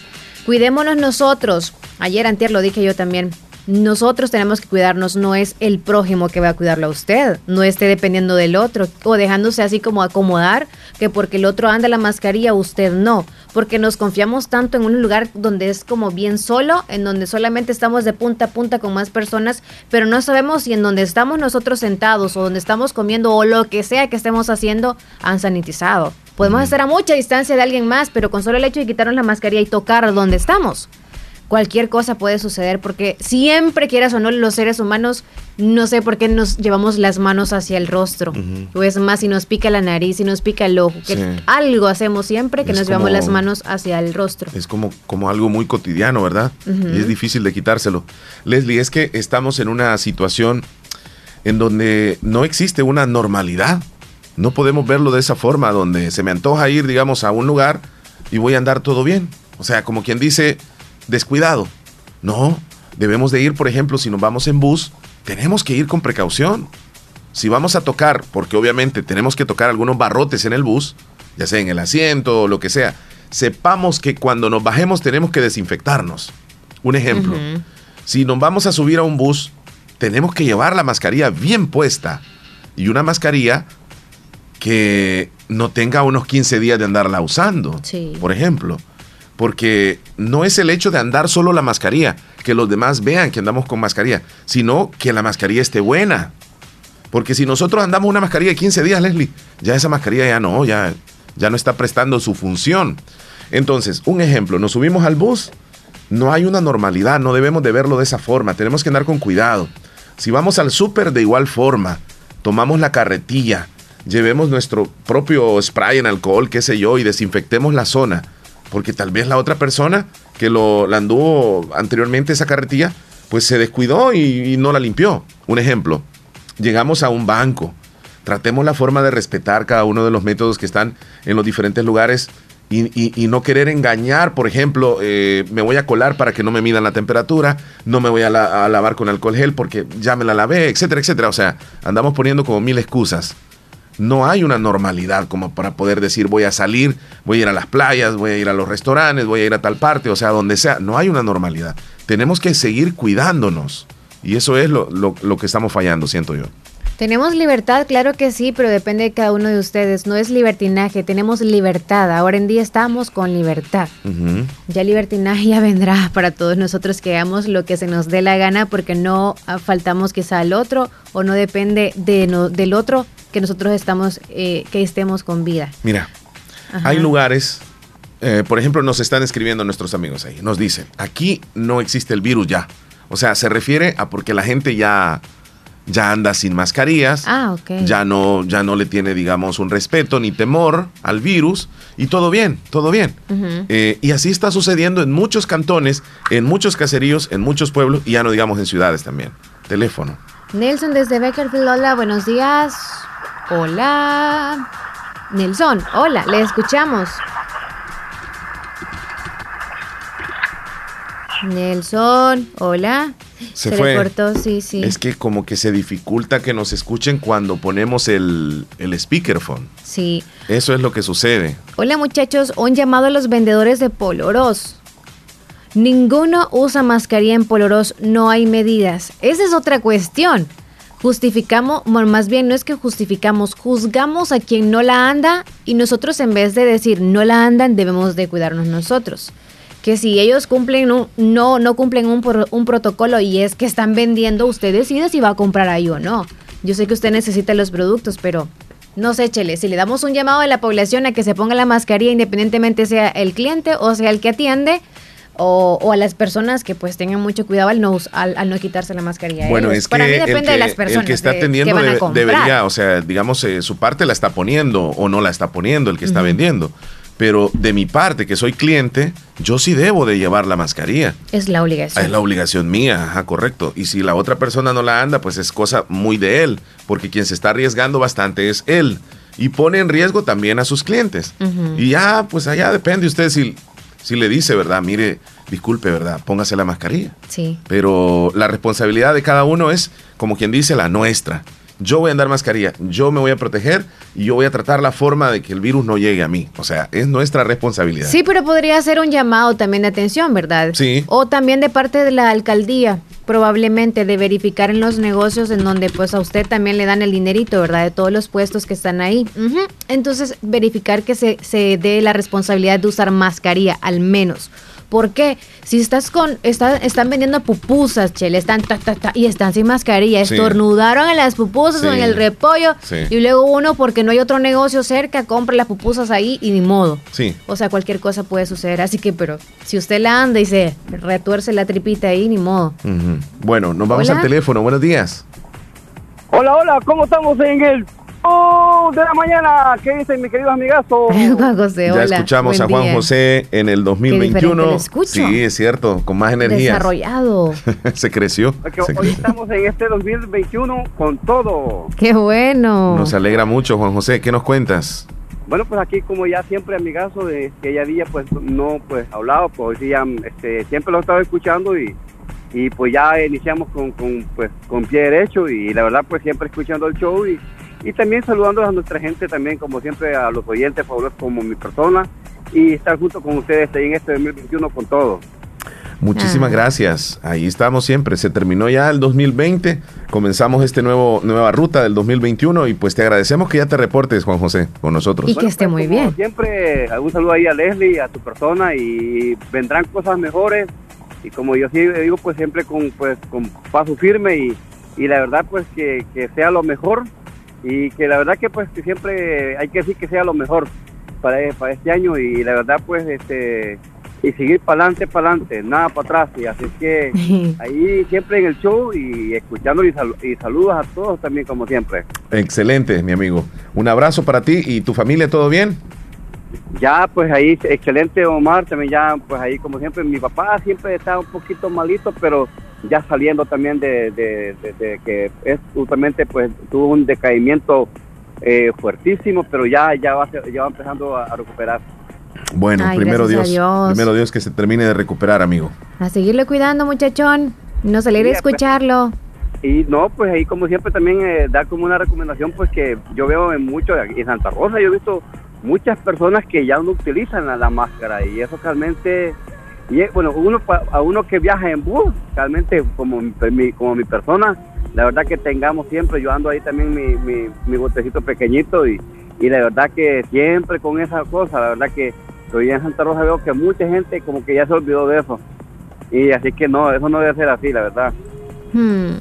Cuidémonos nosotros. Ayer antier lo dije yo también. Nosotros tenemos que cuidarnos, no es el prójimo que va a cuidarlo a usted, no esté dependiendo del otro o dejándose así como acomodar que porque el otro anda la mascarilla, usted no, porque nos confiamos tanto en un lugar donde es como bien solo, en donde solamente estamos de punta a punta con más personas, pero no sabemos si en donde estamos nosotros sentados o donde estamos comiendo o lo que sea que estemos haciendo han sanitizado. Podemos estar a mucha distancia de alguien más, pero con solo el hecho de quitarnos la mascarilla y tocar donde estamos, cualquier cosa puede suceder porque siempre quieras o no los seres humanos no sé por qué nos llevamos las manos hacia el rostro. O es más si nos pica la nariz si nos pica el ojo que algo hacemos siempre que nos llevamos las manos hacia el rostro. Es como como algo muy cotidiano verdad y es difícil de quitárselo. Leslie es que estamos en una situación en donde no existe una normalidad no podemos verlo de esa forma donde se me antoja ir digamos a un lugar y voy a andar todo bien o sea como quien dice descuidado. No, debemos de ir, por ejemplo, si nos vamos en bus, tenemos que ir con precaución. Si vamos a tocar, porque obviamente tenemos que tocar algunos barrotes en el bus, ya sea en el asiento o lo que sea, sepamos que cuando nos bajemos tenemos que desinfectarnos. Un ejemplo, si nos vamos a subir a un bus, tenemos que llevar la mascarilla bien puesta y una mascarilla que no tenga unos 15 días de andarla usando, por ejemplo porque no es el hecho de andar solo la mascarilla, que los demás vean que andamos con mascarilla, sino que la mascarilla esté buena. Porque si nosotros andamos una mascarilla de 15 días, Leslie, ya esa mascarilla ya no, ya, ya no está prestando su función. Entonces, un ejemplo, nos subimos al bus, no hay una normalidad, no debemos de verlo de esa forma, tenemos que andar con cuidado. Si vamos al súper de igual forma, tomamos la carretilla, llevemos nuestro propio spray en alcohol, qué sé yo, y desinfectemos la zona porque tal vez la otra persona que lo la anduvo anteriormente esa carretilla, pues se descuidó y, no la limpió. Un ejemplo, llegamos a un banco, tratemos la forma de respetar cada uno de los métodos que están en los diferentes lugares y, no querer engañar, por ejemplo, eh, me voy a colar para que no me midan la temperatura, no me voy a, a, lavar con alcohol gel porque ya me la lavé, etcétera, etcétera. O sea, andamos poniendo como mil excusas no hay una normalidad como para poder decir voy a salir, voy a ir a las playas, voy a ir a los restaurantes, voy a ir a tal parte, o sea, donde sea. No hay una normalidad. Tenemos que seguir cuidándonos. Y eso es lo, que estamos fallando, siento yo. Tenemos libertad, claro que sí, pero depende de cada uno de ustedes. No es libertinaje, tenemos libertad. Ahora en día estamos con libertad. Ya libertinaje ya vendrá para todos nosotros que hagamos lo que se nos dé la gana porque no faltamos quizá al otro o no depende de del otro que nosotros estamos, eh, que estemos con vida. Mira, hay lugares, eh, por ejemplo, nos están escribiendo nuestros amigos ahí, nos dicen, aquí no existe el virus ya. O sea, se refiere a porque la gente ya, ya anda sin mascarillas, ah, ya, no, ya no le tiene, digamos, un respeto ni temor al virus y todo bien, todo bien. Eh, y así está sucediendo en muchos cantones, en muchos caseríos, en muchos pueblos y ya no digamos en ciudades también. Teléfono. Nelson desde Beckerfield, hola, buenos días. Hola. Nelson, hola, le escuchamos. Nelson, hola. Se, fue. sí, sí. Es que como que se dificulta que nos escuchen cuando ponemos el, el speakerphone. Sí. Eso es lo que sucede. Hola muchachos, un llamado a los vendedores de Poloros. Ninguno usa mascarilla en Poloros, no hay medidas. Esa es otra cuestión justificamos, más bien no es que justificamos, juzgamos a quien no la anda y nosotros en vez de decir no la andan, debemos de cuidarnos nosotros. Que si ellos cumplen un, no, no cumplen un, un protocolo y es que están vendiendo, usted decide si va a comprar ahí o no. Yo sé que usted necesita los productos, pero no sé, Chele, si le damos un llamado a la población a que se ponga la mascarilla independientemente sea el cliente o sea el que atiende, o, a las personas que pues tengan mucho cuidado al no, al, no quitarse la mascarilla. Bueno, es Para mí depende de las personas. El que está atendiendo debería, o sea, digamos, eh, su parte la está poniendo o no la está poniendo el que está vendiendo. Pero de mi parte, que soy cliente, yo sí debo de llevar la mascarilla. Es la obligación. Es la obligación mía, ajá, correcto. Y si la otra persona no la anda, pues es cosa muy de él, porque quien se está arriesgando bastante es él. Y pone en riesgo también a sus clientes. Y ya, pues allá depende usted si si le dice, ¿verdad? Mire, disculpe, ¿verdad? Póngase la mascarilla. Sí. Pero la responsabilidad de cada uno es, como quien dice, la nuestra. Yo voy a andar mascarilla, yo me voy a proteger y yo voy a tratar la forma de que el virus no llegue a mí. O sea, es nuestra responsabilidad. Sí, pero podría ser un llamado también de atención, ¿verdad? Sí. O también de parte de la alcaldía, probablemente de verificar en los negocios en donde pues a usted también le dan el dinerito, ¿verdad? De todos los puestos que están ahí. Entonces, verificar que se, se dé la responsabilidad de usar mascarilla, al menos ¿Por qué? Si estás con, están vendiendo pupusas, chele, están ta, ta, ta, y están sin mascarilla, estornudaron en las pupusas o en el repollo, y luego uno, porque no hay otro negocio cerca, compra las pupusas ahí y ni modo. Sí. O sea, cualquier cosa puede suceder. Así que, pero si usted la anda y se retuerce la tripita ahí, ni modo. Bueno, nos vamos al teléfono. Buenos días. Hola, hola, ¿cómo estamos en el de la mañana, ¿qué dicen mis queridos amigazos? *laughs* Juan José, hola. Ya escuchamos a Juan José en el 2021. Sí, es cierto, con más energía. Desarrollado. *laughs* Se creció. hoy estamos en este 2021 con todo. Qué bueno. Nos alegra mucho, Juan José. ¿Qué nos cuentas? Bueno, pues aquí como ya siempre amigazo de que ya día pues no pues hablado, pues ya este, siempre lo he estado escuchando y, y pues ya iniciamos con, con, pues, con pie derecho y la verdad pues siempre escuchando el show y y también saludando a nuestra gente también, como siempre, a los oyentes fabulosos como mi persona y estar junto con ustedes en este 2021 con todo. Muchísimas ah. gracias. Ahí estamos siempre. Se terminó ya el 2020. Comenzamos este nuevo nueva ruta del 2021 y pues te agradecemos que ya te reportes, Juan José, con nosotros. Y que esté muy pues, bien. Siempre, un saludo ahí a Leslie, a tu persona y vendrán cosas mejores. Y como yo sí digo, pues siempre con pues con paso firme y, y la verdad pues que, que sea lo mejor y que la verdad que pues que siempre hay que decir que sea lo mejor para, para este año y la verdad pues este y seguir para adelante, para adelante, nada para atrás y así es que *laughs* ahí siempre en el show y escuchando y, y saludos a todos también como siempre. Excelente, mi amigo. Un abrazo para ti y tu familia, ¿todo bien? Ya, pues ahí, excelente Omar, también ya, pues ahí como siempre, mi papá siempre está un poquito malito, pero ya saliendo también de, que es justamente pues tuvo un decaimiento eh, fuertísimo, pero ya, ya, va, ya va empezando a, recuperar. Bueno, primero Dios, primero Dios que se termine de recuperar, amigo. A seguirle cuidando, muchachón. Nos alegra pues, escucharlo. Y no, pues ahí como siempre también eh, da como una recomendación, pues que yo veo en mucho, en Santa Rosa yo he visto muchas personas que ya no utilizan la máscara y eso realmente y bueno, uno a uno que viaja en bus, realmente como mi, como mi persona, la verdad que tengamos siempre, yo ando ahí también mi, mi, botecito pequeñito y, y la verdad que siempre con esa cosa, la verdad que hoy en Santa Rosa veo que mucha gente como que ya se olvidó de eso. Y así que no, eso no debe ser así, la verdad. Hmm.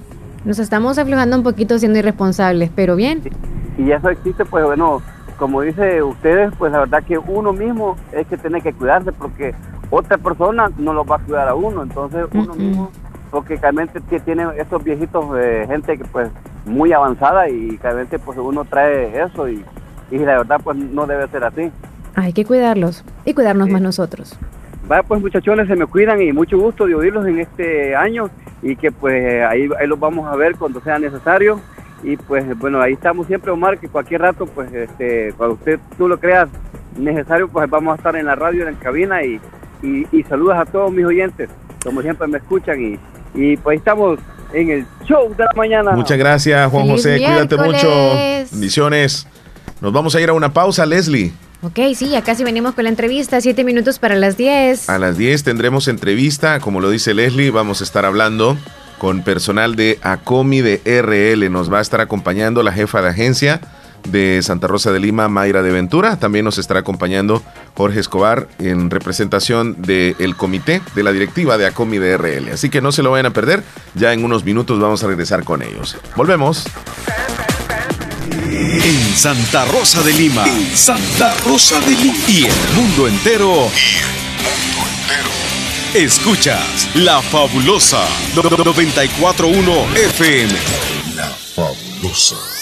Nos estamos aflojando un poquito siendo irresponsables, pero bien. Y eso existe, pues bueno, como dice ustedes, pues la verdad que uno mismo es que tiene que cuidarse porque otra persona no lo va a cuidar a uno, entonces uno mismo, porque realmente tiene esos viejitos, eh, gente que pues muy avanzada y realmente pues uno trae eso y, y la verdad pues no debe ser así. Hay que cuidarlos y cuidarnos más nosotros. Vaya pues muchachones, se me cuidan y mucho gusto de oírlos en este año y que pues ahí, ahí los vamos a ver cuando sea necesario y pues bueno ahí estamos siempre Omar que cualquier rato pues este cuando usted tú lo creas necesario pues vamos a estar en la radio en la cabina y y, saludos a todos mis oyentes, como siempre me escuchan y, y pues estamos en el show de la mañana. Muchas gracias Juan José, cuídate mucho, bendiciones. Nos vamos a ir a una pausa, Leslie. Ok, sí, ya casi venimos con la entrevista, siete minutos para las diez. A las diez tendremos entrevista, como lo dice Leslie, vamos a estar hablando con personal de ACOMI de RL. Nos va a estar acompañando la jefa de agencia de Santa Rosa de Lima, Mayra de Ventura. También nos estará acompañando Jorge Escobar en representación del comité de la directiva de ACOMI de RL. Así que no se lo vayan a perder. Ya en unos minutos vamos a regresar con ellos. Volvemos. En Santa Rosa de Lima. Santa Rosa de Lima. Y el mundo entero. Escuchas La Fabulosa 941 FM. La Fabulosa.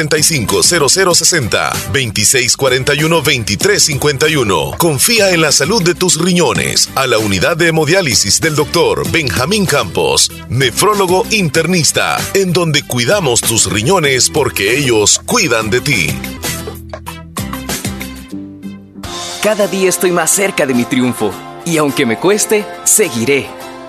7745-0060, 2641-2351. Confía en la salud de tus riñones a la unidad de hemodiálisis del doctor Benjamín Campos, nefrólogo internista, en donde cuidamos tus riñones porque ellos cuidan de ti. Cada día estoy más cerca de mi triunfo y aunque me cueste, seguiré,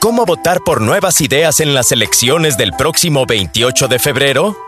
¿Cómo votar por nuevas ideas en las elecciones del próximo 28 de febrero?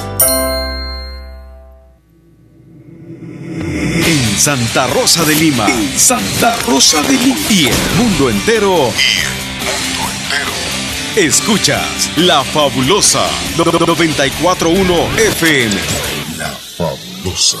Santa Rosa de Lima. Santa Rosa de Lima. Y el mundo entero. Escuchas La Fabulosa 941 FM. La Fabulosa.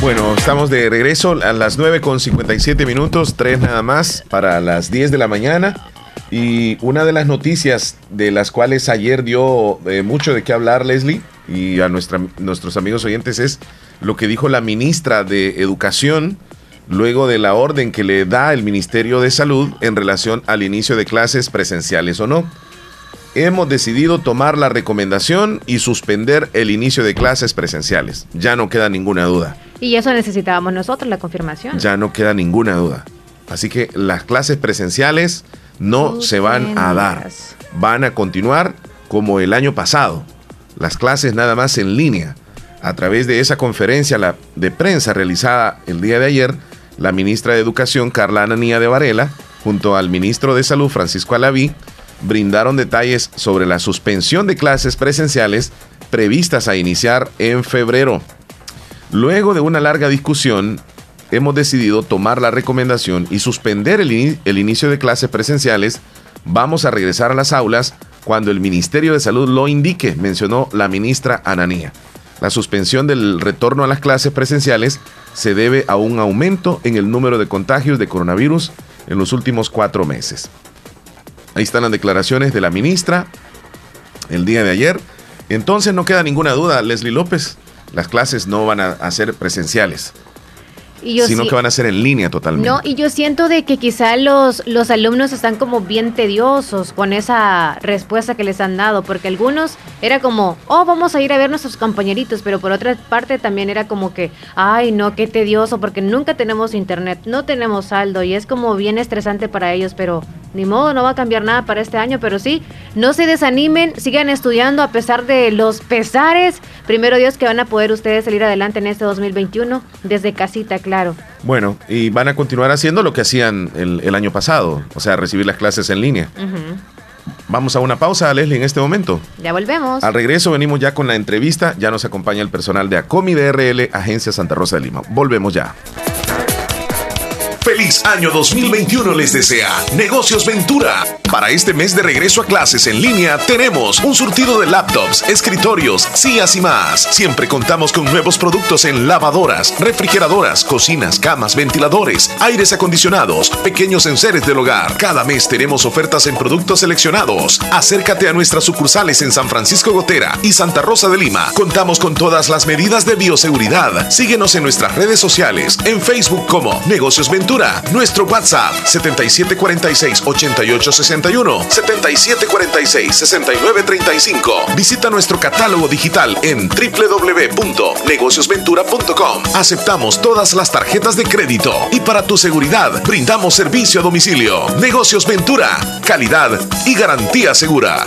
Bueno, estamos de regreso a las 9 con 57 minutos, tres nada más para las 10 de la mañana. Y una de las noticias de las cuales ayer dio eh, mucho de qué hablar Leslie y a nuestra, nuestros amigos oyentes es lo que dijo la ministra de Educación luego de la orden que le da el Ministerio de Salud en relación al inicio de clases presenciales o no. Hemos decidido tomar la recomendación y suspender el inicio de clases presenciales. Ya no queda ninguna duda. Y eso necesitábamos nosotros, la confirmación. Ya no queda ninguna duda. Así que las clases presenciales no se van a dar. Van a continuar como el año pasado. Las clases nada más en línea. A través de esa conferencia de prensa realizada el día de ayer, la ministra de Educación, Carla Ananía de Varela, junto al ministro de Salud, Francisco Alaví, brindaron detalles sobre la suspensión de clases presenciales previstas a iniciar en febrero. Luego de una larga discusión, hemos decidido tomar la recomendación y suspender el, inicio de clases presenciales. Vamos a regresar a las aulas cuando el Ministerio de Salud lo indique, mencionó la ministra Ananía. La suspensión del retorno a las clases presenciales se debe a un aumento en el número de contagios de coronavirus en los últimos cuatro meses. Ahí están las declaraciones de la ministra el día de ayer. Entonces no queda ninguna duda, Leslie López, las clases no van a, ser presenciales sino que van a ser en línea totalmente. No, y yo siento de que quizá los, los alumnos están como bien tediosos con esa respuesta que les han dado, porque algunos era como, oh, vamos a ir a ver nuestros compañeritos, pero por otra parte también era como que, ay, no, qué tedioso, porque nunca tenemos internet, no tenemos saldo, y es como bien estresante para ellos, pero ni modo, no va a cambiar nada para este año, pero sí, no se desanimen, sigan estudiando a pesar de los pesares. Primero Dios que van a poder ustedes salir adelante en este 2021 desde casita, claro. Bueno, y van a continuar haciendo lo que hacían el, año pasado, o sea, recibir las clases en línea. Vamos a una pausa, Leslie, en este momento. Ya volvemos. Al regreso venimos ya con la entrevista. Ya nos acompaña el personal de ACOMI DRL, Agencia Santa Rosa de Lima. Volvemos ya. Feliz año 2021 les desea Negocios Ventura. Para este mes de regreso a clases en línea tenemos un surtido de laptops, escritorios, sillas y más. Siempre contamos con nuevos productos en lavadoras, refrigeradoras, cocinas, camas, ventiladores, aires acondicionados, pequeños enseres del hogar. Cada mes tenemos ofertas en productos seleccionados. Acércate a nuestras sucursales en San Francisco Gotera y Santa Rosa de Lima. Contamos con todas las medidas de bioseguridad. Síguenos en nuestras redes sociales, en Facebook como Negocios Ventura nuestro WhatsApp 7746-8861, 7746-6935. Visita nuestro catálogo digital en www.negociosventura.com. Aceptamos todas las tarjetas de crédito y para tu seguridad brindamos servicio a domicilio. Negocios Ventura, calidad y garantía segura.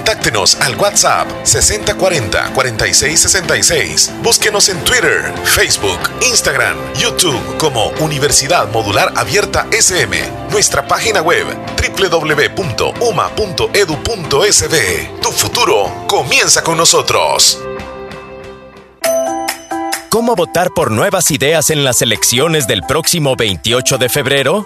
Contáctenos al WhatsApp 6040 4666. Búsquenos en Twitter, Facebook, Instagram, YouTube como Universidad Modular Abierta SM. Nuestra página web www.uma.edu.sb. Tu futuro comienza con nosotros. ¿Cómo votar por nuevas ideas en las elecciones del próximo 28 de febrero?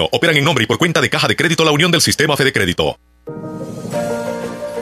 operan en nombre y por cuenta de Caja de Crédito La Unión del Sistema Fede Crédito.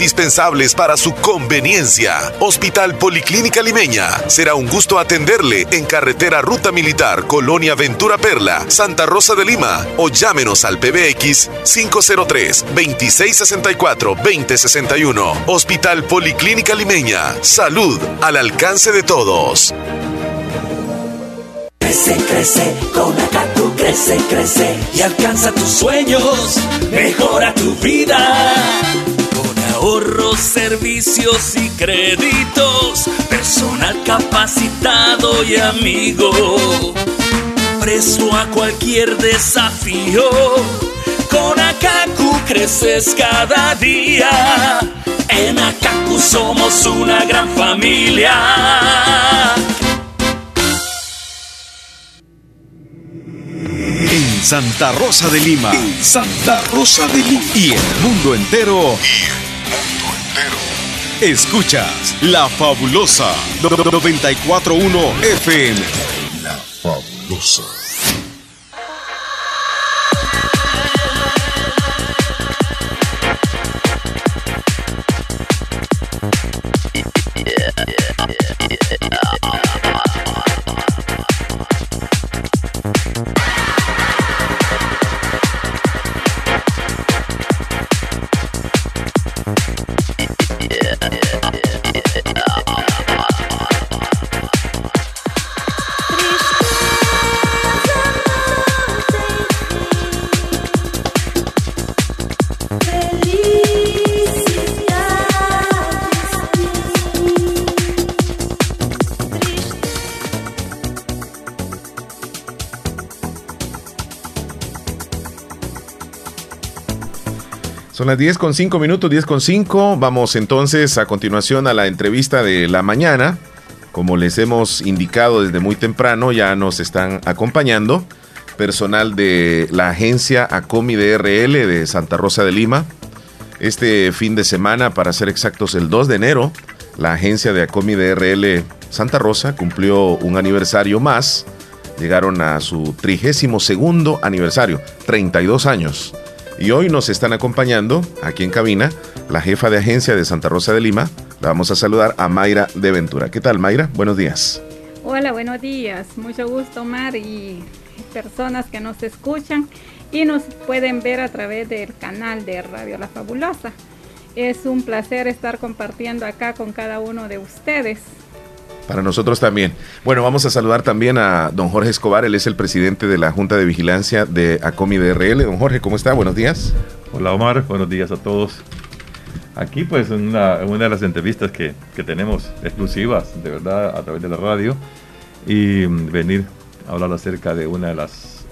indispensables para su conveniencia. Hospital Policlínica Limeña. Será un gusto atenderle en carretera Ruta Militar, Colonia Ventura Perla, Santa Rosa de Lima o llámenos al PBX 503-2664-2061. Hospital Policlínica Limeña. Salud al alcance de todos. Crece, crece, con Acatu crece, crece y alcanza tus sueños, mejora tu vida. Ahorros, servicios y créditos, personal capacitado y amigo. Presto a cualquier desafío, con Akaku creces cada día. En Akaku somos una gran familia. En Santa Rosa de Lima. Santa Rosa de Lima. Y el mundo entero. Escuchas La Fabulosa 941 FM. La Fabulosa. Son las 10 con 5 minutos, 10 con 5. Vamos entonces a continuación a la entrevista de la mañana. Como les hemos indicado desde muy temprano, ya nos están acompañando personal de la agencia ACOMI DRL de Santa Rosa de Lima. Este fin de semana, para ser exactos, el 2 de enero, la agencia de ACOMI DRL Santa Rosa cumplió un aniversario más. Llegaron a su 32 aniversario, 32 años. Y hoy nos están acompañando aquí en cabina la jefa de agencia de Santa Rosa de Lima. La vamos a saludar a Mayra de Ventura. ¿Qué tal, Mayra? Buenos días. Hola, buenos días. Mucho gusto, Omar, y personas que nos escuchan y nos pueden ver a través del canal de Radio La Fabulosa. Es un placer estar compartiendo acá con cada uno de ustedes. Para nosotros también. Bueno, vamos a saludar también a don Jorge Escobar, él es el presidente de la Junta de Vigilancia de ACOMI DRL. Don Jorge, ¿cómo está? Buenos días. Hola Omar, buenos días a todos. Aquí pues una, una de las entrevistas que, que, tenemos exclusivas, de verdad, a través de la radio, y venir a hablar acerca de una de las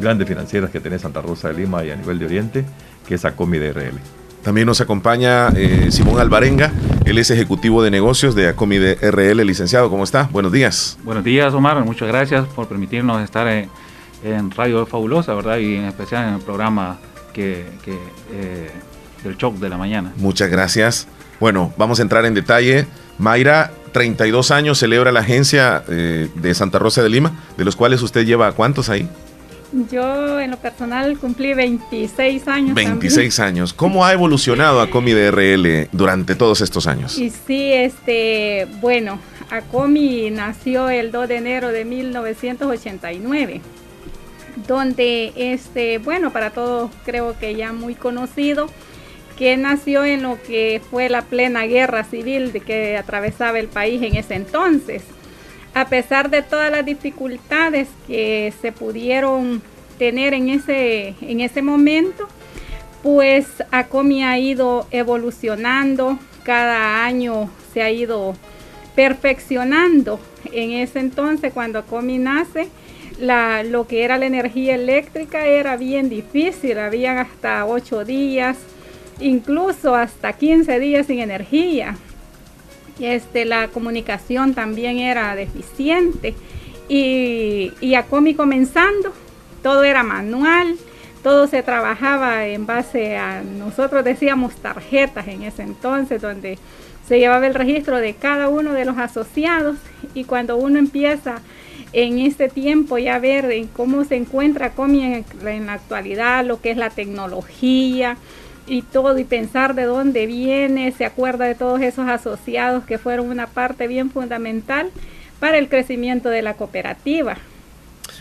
grandes financieras que tiene Santa Rosa de Lima y a nivel de Oriente, que es ACOMI DRL. También nos acompaña eh, Simón Alvarenga, él es ejecutivo de negocios de Acomi de RL, licenciado. ¿Cómo está? Buenos días. Buenos días, Omar. Muchas gracias por permitirnos estar en, en Radio Fabulosa, ¿verdad? Y en especial en el programa que, que eh, del shock de la mañana. Muchas gracias. Bueno, vamos a entrar en detalle. Mayra, 32 años celebra la agencia eh, de Santa Rosa de Lima, de los cuales usted lleva cuántos ahí? Yo en lo personal cumplí 26 años. 26 también. años. ¿Cómo ha evolucionado Acomi DRL durante todos estos años? Y sí, este, bueno, Acomi nació el 2 de enero de 1989, donde, este, bueno, para todos creo que ya muy conocido, que nació en lo que fue la plena guerra civil de que atravesaba el país en ese entonces. A pesar de todas las dificultades que se pudieron tener en ese, en ese momento, pues ACOMI ha ido evolucionando, cada año se ha ido perfeccionando. En ese entonces, cuando ACOMI nace, lo que era la energía eléctrica era bien difícil, habían hasta 8 días, incluso hasta 15 días sin energía. Este, la comunicación también era deficiente. Y, y ACOMI comenzando, todo era manual, todo se trabajaba en base a, nosotros decíamos tarjetas en ese entonces, donde se llevaba el registro de cada uno de los asociados. Y cuando uno empieza en este tiempo ya ver en cómo se encuentra COMI en, la actualidad, lo que es la tecnología y todo, y pensar de dónde viene, se acuerda de todos esos asociados que fueron una parte bien fundamental para el crecimiento de la cooperativa.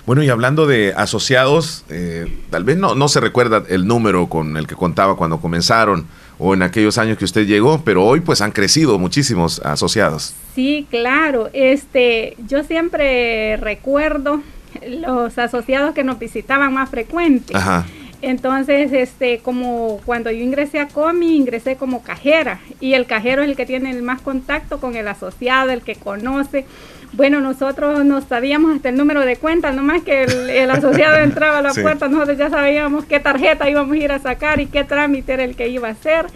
Bueno, y hablando de asociados, eh, tal vez no, no se recuerda el número con el que contaba cuando comenzaron o en aquellos años que usted llegó, pero hoy pues han crecido muchísimos asociados. Sí, claro. Este, yo siempre recuerdo los asociados que nos visitaban más frecuente. Ajá. Entonces, este, como cuando yo ingresé a Comi, ingresé como cajera y el cajero es el que tiene el más contacto con el asociado, el que conoce. Bueno, nosotros no sabíamos hasta el número de cuenta, nomás que el, el asociado *laughs* entraba a la sí. puerta, nosotros ya sabíamos qué tarjeta íbamos a ir a sacar y qué trámite era el que iba a hacer,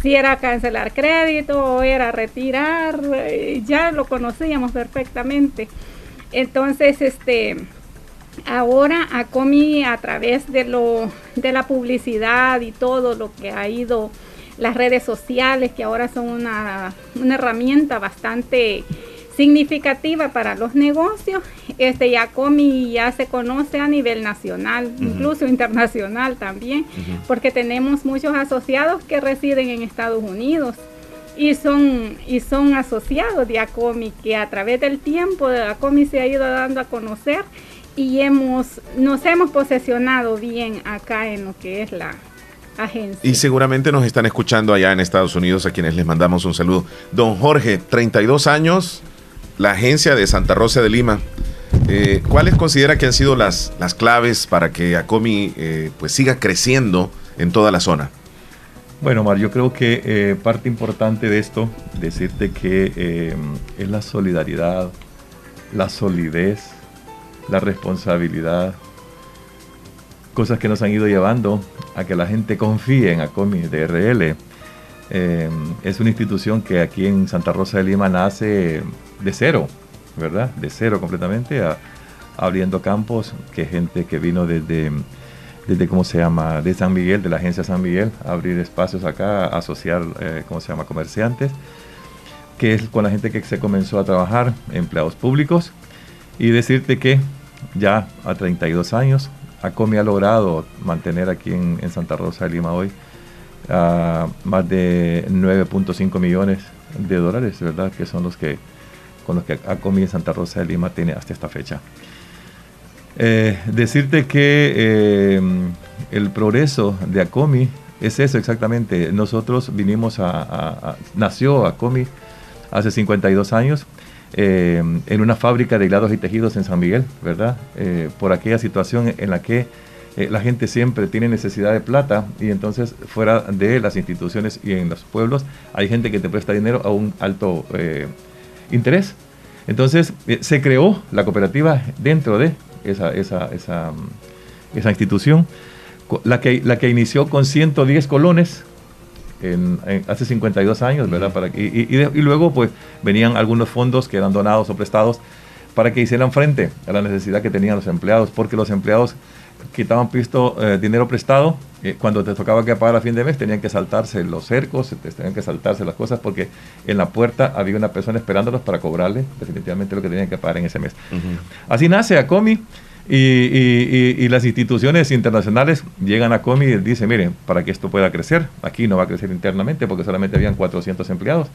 si era cancelar crédito o era retirar, ya lo conocíamos perfectamente. Entonces, este, ahora ACOMI a través de, lo, de la publicidad y todo lo que ha ido, las redes sociales, que ahora son una, una herramienta bastante significativa para los negocios. Este Yacomi ya se conoce a nivel nacional, uh -huh. incluso internacional también, uh -huh. porque tenemos muchos asociados que residen en Estados Unidos y son y son asociados de ACOMI que a través del tiempo de ACOMI se ha ido dando a conocer y hemos nos hemos posesionado bien acá en lo que es la Agencia. Y seguramente nos están escuchando allá en Estados Unidos, a quienes les mandamos un saludo. Don Jorge, 32 años, la agencia de Santa Rosa de Lima. Eh, ¿Cuáles considera que han sido las, las claves para que ACOMI eh, pues siga creciendo en toda la zona? Bueno, Mar, yo creo que eh, parte importante de esto, decirte que eh, es la solidaridad, la solidez, la responsabilidad, cosas que nos han ido llevando a que la gente confíe en ACOMI DRL. Eh, es una institución que aquí en Santa Rosa de Lima nace de cero, ¿verdad? De cero completamente, abriendo campos, que gente que vino desde, desde, ¿cómo se llama?, de San Miguel, de la agencia San Miguel, abrir espacios acá, asociar, eh, ¿cómo se llama?, comerciantes, que es con la gente que se comenzó a trabajar, empleados públicos, y decirte que ya a 32 años, ACOMI ha logrado mantener aquí en, Santa Rosa de Lima hoy uh, más de 9.5 millones de dólares, ¿verdad? Que son los que con los que ACOMI en Santa Rosa de Lima tiene hasta esta fecha. Eh, decirte que eh, el progreso de ACOMI es eso exactamente. Nosotros vinimos a, a, a nació ACOMI hace 52 años eh, en una fábrica de hilados y tejidos en San Miguel, ¿verdad? Eh, por aquella situación en la que eh, la gente siempre tiene necesidad de plata y entonces fuera de las instituciones y en los pueblos hay gente que te presta dinero a un alto interés. Entonces se creó la cooperativa dentro de esa, esa, esa, esa institución, la que, la que inició con 110 colones, en, en, hace 52 años, ¿verdad? Para que, y, y, de, y, luego pues venían algunos fondos que eran donados o prestados para que hicieran frente a la necesidad que tenían los empleados, porque los empleados quitaban pisto eh, dinero prestado, eh, cuando te tocaba que pagar a fin de mes tenían que saltarse los cercos, tenían que saltarse las cosas porque en la puerta había una persona esperándolos para cobrarle definitivamente lo que tenían que pagar en ese mes. Uh -huh. Así nace ACOMI y, y, y, las instituciones internacionales llegan a ACOMI y dicen, miren, para que esto pueda crecer, aquí no va a crecer internamente porque solamente habían 400 empleados.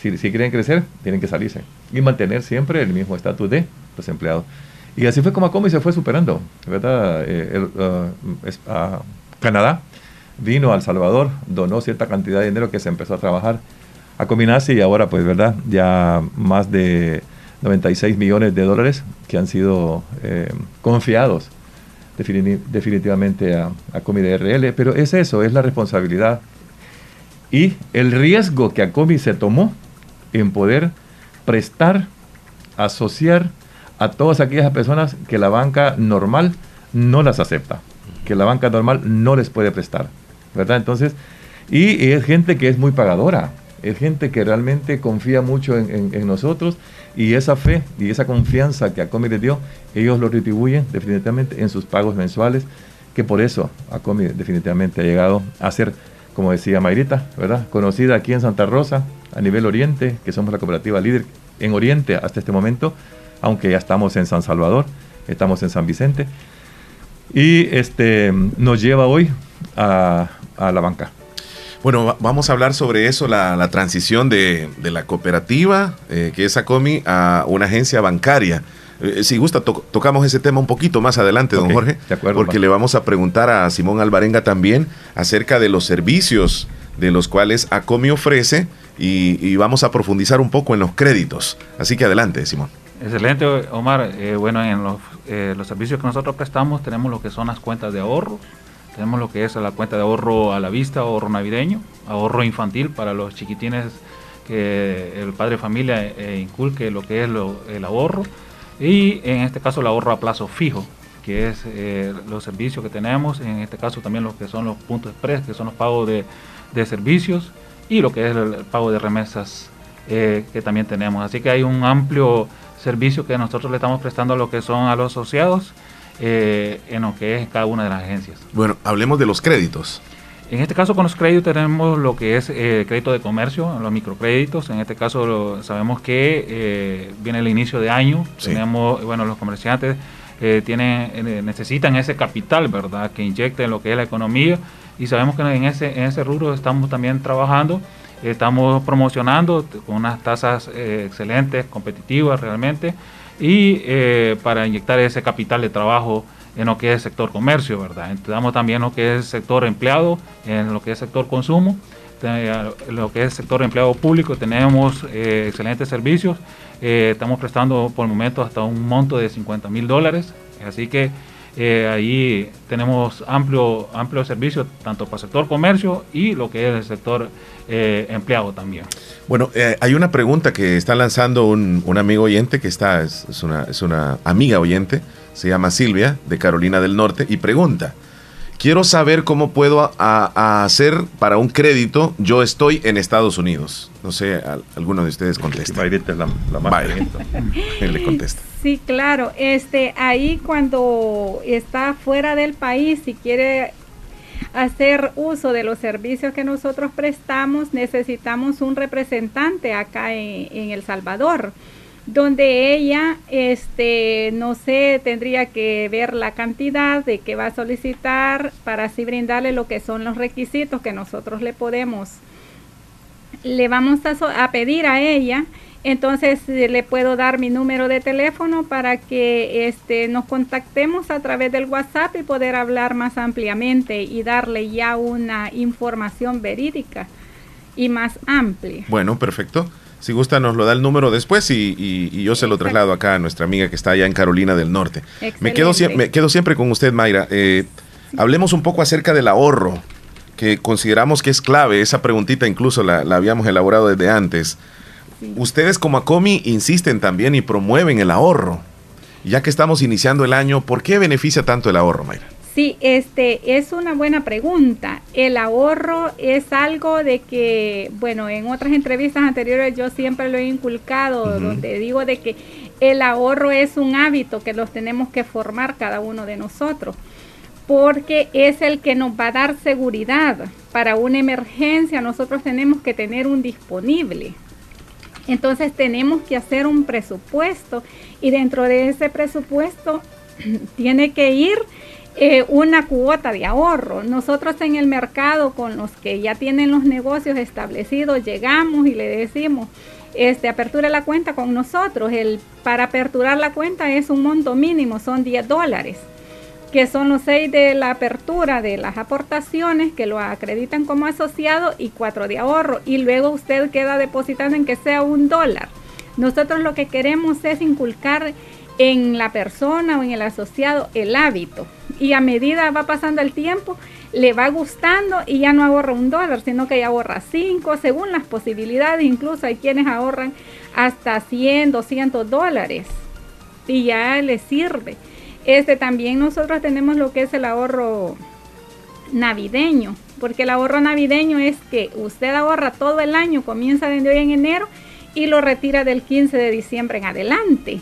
Si, si quieren crecer, tienen que salirse y mantener siempre el mismo estatus de los empleados. Y así fue como ACOMI se fue superando, ¿verdad? Eh, el, uh, es, uh, Canadá vino a El Salvador, donó cierta cantidad de dinero que se empezó a trabajar a Cominasi y ahora pues verdad, ya más de 96 millones de dólares que han sido eh, confiados definitivamente a, a RL, pero es eso, es la responsabilidad y el riesgo que Acomi se tomó en poder prestar, asociar a todas aquellas personas que la banca normal no las acepta, que la banca normal no les puede prestar, ¿verdad? Entonces, y es gente que es muy pagadora, es gente que realmente confía mucho en, nosotros y esa fe y esa confianza que Acomi les dio, ellos lo retribuyen definitivamente en sus pagos mensuales, que por eso Acomi definitivamente ha llegado a ser, como decía Mayrita, ¿verdad? Conocida aquí en Santa Rosa, a nivel oriente, que somos la cooperativa líder en oriente hasta este momento, aunque ya estamos en San Salvador, estamos en San Vicente, y este nos lleva hoy a la banca. Bueno, vamos a hablar sobre eso, la, transición de, la cooperativa, eh, que es ACOMI, a una agencia bancaria. Eh, si gusta, tocamos ese tema un poquito más adelante, don Jorge, de acuerdo, porque le vamos a preguntar a Simón Alvarenga también acerca de los servicios de los cuales ACOMI ofrece y, vamos a profundizar un poco en los créditos. Así que adelante, Simón. Excelente, Omar. Eh, bueno, en los, los servicios que nosotros prestamos tenemos lo que son las cuentas de ahorro, tenemos lo que es la cuenta de ahorro a la vista, ahorro navideño, ahorro infantil para los chiquitines que el padre de familia eh, inculque lo que es el ahorro y en este caso el ahorro a plazo fijo, que es eh, los servicios que tenemos, en este caso también lo que son los puntos express, que son los pagos de, servicios y lo que es el, pago de remesas eh, que también tenemos. Así que hay un amplio servicio que nosotros le estamos prestando a lo que son a los asociados eh, en lo que es cada una de las agencias. Bueno, hablemos de los créditos. En este caso con los créditos tenemos lo que es eh, crédito de comercio, los microcréditos. En este caso sabemos que eh, viene el inicio de año. Tenemos, bueno, los comerciantes tienen, necesitan ese capital, ¿verdad? Que inyecte en lo que es la economía. Y sabemos que en ese, en ese rubro estamos también trabajando. Estamos promocionando con unas tasas excelentes, competitivas realmente y eh, para inyectar ese capital de trabajo en lo que es sector comercio, ¿verdad? Entramos también lo que es sector empleado, en lo que es sector consumo, en lo que es sector empleado público, tenemos eh, excelentes servicios, eh, estamos prestando por el momento hasta un monto de 50 mil dólares, así que ahí tenemos amplio, amplio servicio tanto para el sector comercio y lo que es el sector empleado también. Bueno, eh, hay una pregunta que está lanzando un, amigo oyente que está, es, una, es una amiga oyente, se llama Silvia, de Carolina del Norte, y pregunta, quiero saber cómo puedo hacer para un crédito, yo estoy en Estados Unidos. No sé, alguno de ustedes contesta. es la, la más *laughs* Él le contesta. Sí, claro. Este, ahí cuando está fuera del país, si quiere hacer uso de los servicios que nosotros prestamos, necesitamos un representante acá en, El Salvador donde ella, este, no sé, tendría que ver la cantidad de que va a solicitar para así brindarle lo que son los requisitos que nosotros le podemos, le vamos a, a pedir a ella entonces eh, le puedo dar mi número de teléfono para que este, nos contactemos a través del WhatsApp y poder hablar más ampliamente y darle ya una información verídica y más amplia. Bueno, perfecto. Si gusta, nos lo da el número después y, yo se lo traslado acá a nuestra amiga que está allá en Carolina del Norte. Me quedo, me quedo siempre con usted, Mayra. Eh, hablemos un poco acerca del ahorro, que consideramos que es clave. Esa preguntita incluso la habíamos elaborado desde antes. Ustedes como ACOMI insisten también y promueven el ahorro. Ya que estamos iniciando el año, ¿por qué beneficia tanto el ahorro, Mayra? Sí, este es una buena pregunta. El ahorro es algo de que, bueno, en otras entrevistas anteriores yo siempre lo he inculcado, donde digo de que el ahorro es un hábito que los tenemos que formar cada uno de nosotros, porque es el que nos va a dar seguridad. Para una emergencia nosotros tenemos que tener un disponible. Entonces tenemos que hacer un presupuesto y dentro de ese presupuesto *clears throat* tiene que ir eh, una cuota de ahorro. Nosotros en el mercado con los que ya tienen los negocios establecidos llegamos y le decimos, este, apertura la cuenta con nosotros. El, para aperturar la cuenta es un monto mínimo, son 10 dólares. que son los seis de la apertura de las aportaciones que lo acreditan como asociado y cuatro de ahorro y luego usted queda depositando en que sea un dólar. Nosotros lo que queremos es inculcar en la persona o en el asociado el hábito y a medida va pasando el tiempo le va gustando y ya no ahorra un dólar, sino que ya ahorra cinco, según las posibilidades, incluso hay quienes ahorran hasta 100, 200 dólares y ya le sirve. Este también nosotros tenemos lo que es el ahorro navideño, porque el ahorro navideño es que usted ahorra todo el año, comienza desde hoy en enero y lo retira del 15 de diciembre en adelante.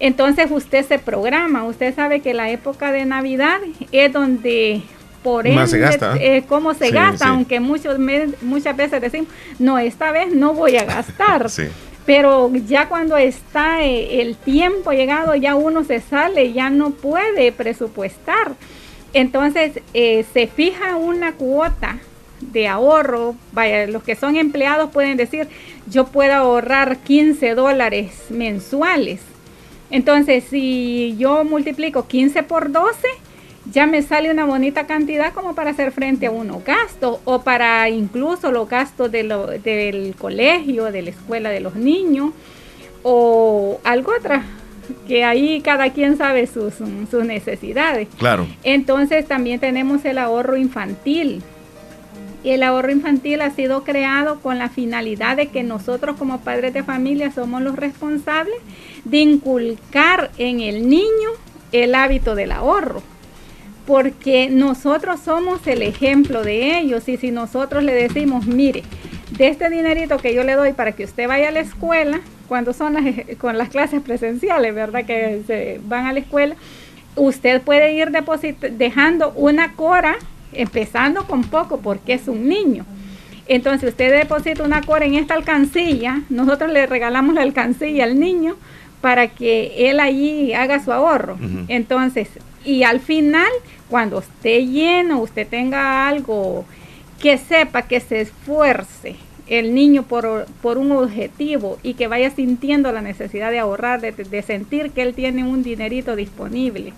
Entonces usted se programa, usted sabe que la época de Navidad es donde por ende, se gasta. eh, cómo se gasta, aunque muchos muchas veces decimos, no, esta vez no voy a gastar. *laughs* Pero ya cuando está eh, el tiempo llegado, ya uno se sale, ya no puede presupuestar. Entonces eh, se fija una cuota de ahorro. Vaya, los que son empleados pueden decir, yo puedo ahorrar 15 dólares mensuales. Entonces, si yo multiplico 15 por 12, ya me sale una bonita cantidad como para hacer frente a unos gastos o para incluso los gastos de lo, del colegio, de la escuela de los niños o algo otra que ahí cada quien sabe sus, sus necesidades. Claro. Entonces también tenemos el ahorro infantil. Y el ahorro infantil ha sido creado con la finalidad de que nosotros como padres de familia somos los responsables de inculcar en el niño el hábito del ahorro porque nosotros somos el ejemplo de ellos y si nosotros le decimos, mire, de este dinerito que yo le doy para que usted vaya a la escuela, cuando son las, con las clases presenciales, ¿verdad? Que se van a la escuela, usted puede ir dejando una cora, empezando con poco, porque es un niño. Entonces usted deposita una cora en esta alcancilla, nosotros le regalamos la alcancilla al niño para que él allí haga su ahorro. Entonces, y al final cuando esté lleno, usted tenga algo que sepa que se esfuerce el niño por, un objetivo y que vaya sintiendo la necesidad de ahorrar, de, de, sentir que él tiene un dinerito disponible.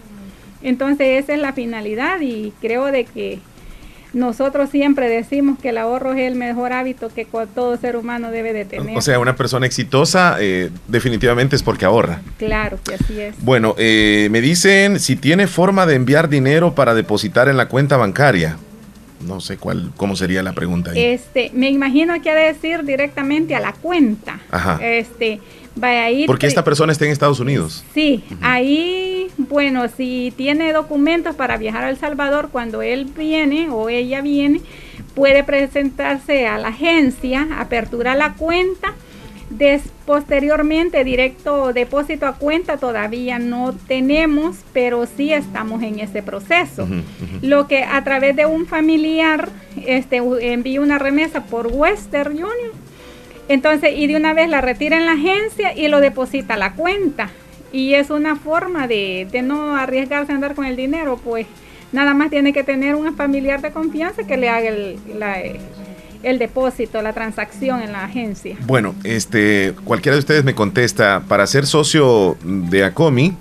Entonces esa es la finalidad y creo de que nosotros siempre decimos que el ahorro es el mejor hábito que todo ser humano debe de tener. O sea, una persona exitosa eh, definitivamente es porque ahorra. Claro que así es. Bueno, eh, me dicen si tiene forma de enviar dinero para depositar en la cuenta bancaria. No sé cuál, cómo sería la pregunta ahí. Este, me imagino que ha de decir directamente a la cuenta. Ajá. Este, vaya. Porque esta persona está en Estados Unidos. Sí, ahí, bueno, si tiene documentos para viajar a El Salvador, cuando él viene o ella viene, puede presentarse a la agencia, apertura la cuenta Des, posteriormente, directo depósito a cuenta todavía no tenemos, pero sí estamos en ese proceso. Lo que a través de un familiar este, envía una remesa por Western Union, entonces, y de una vez la retira en la agencia y lo deposita a la cuenta. Y es una forma de, de no arriesgarse a andar con el dinero, pues nada más tiene que tener un familiar de confianza que le haga el, el depósito, la transacción en la agencia. Bueno, este, cualquiera de ustedes me contesta, para ser socio de ACOMI,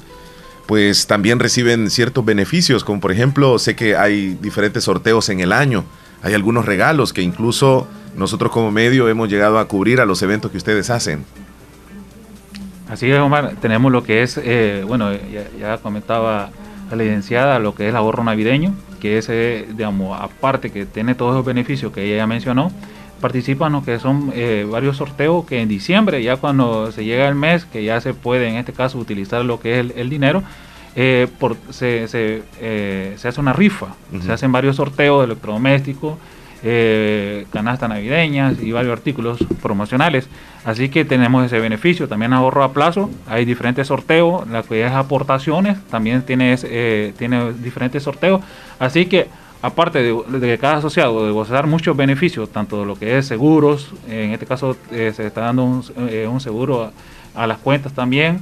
pues también reciben ciertos beneficios, como por ejemplo, sé que hay diferentes sorteos en el año, hay algunos regalos que incluso nosotros como medio hemos llegado a cubrir a los eventos que ustedes hacen. Así es, Omar, tenemos lo que es, eh, bueno, ya, ya comentaba la licenciada, lo que es el ahorro navideño, que ese, digamos, aparte que tiene todos los beneficios que ella ya mencionó, participan lo que son eh, varios sorteos que en diciembre, ya cuando se llega el mes, que ya se puede en este caso utilizar lo que es el, dinero, eh, por, se, se, eh, se, hace una rifa, se hacen varios sorteos de electrodomésticos, eh, canastas navideñas y varios artículos promocionales. Así que tenemos ese beneficio. También ahorro a plazo, hay diferentes sorteos, la que es aportaciones, también tiene, eh, tiene diferentes sorteos. Así que aparte de, cada asociado de gozar muchos beneficios, tanto de lo que es seguros, en este caso eh, se está dando un, eh, un seguro a, las cuentas también,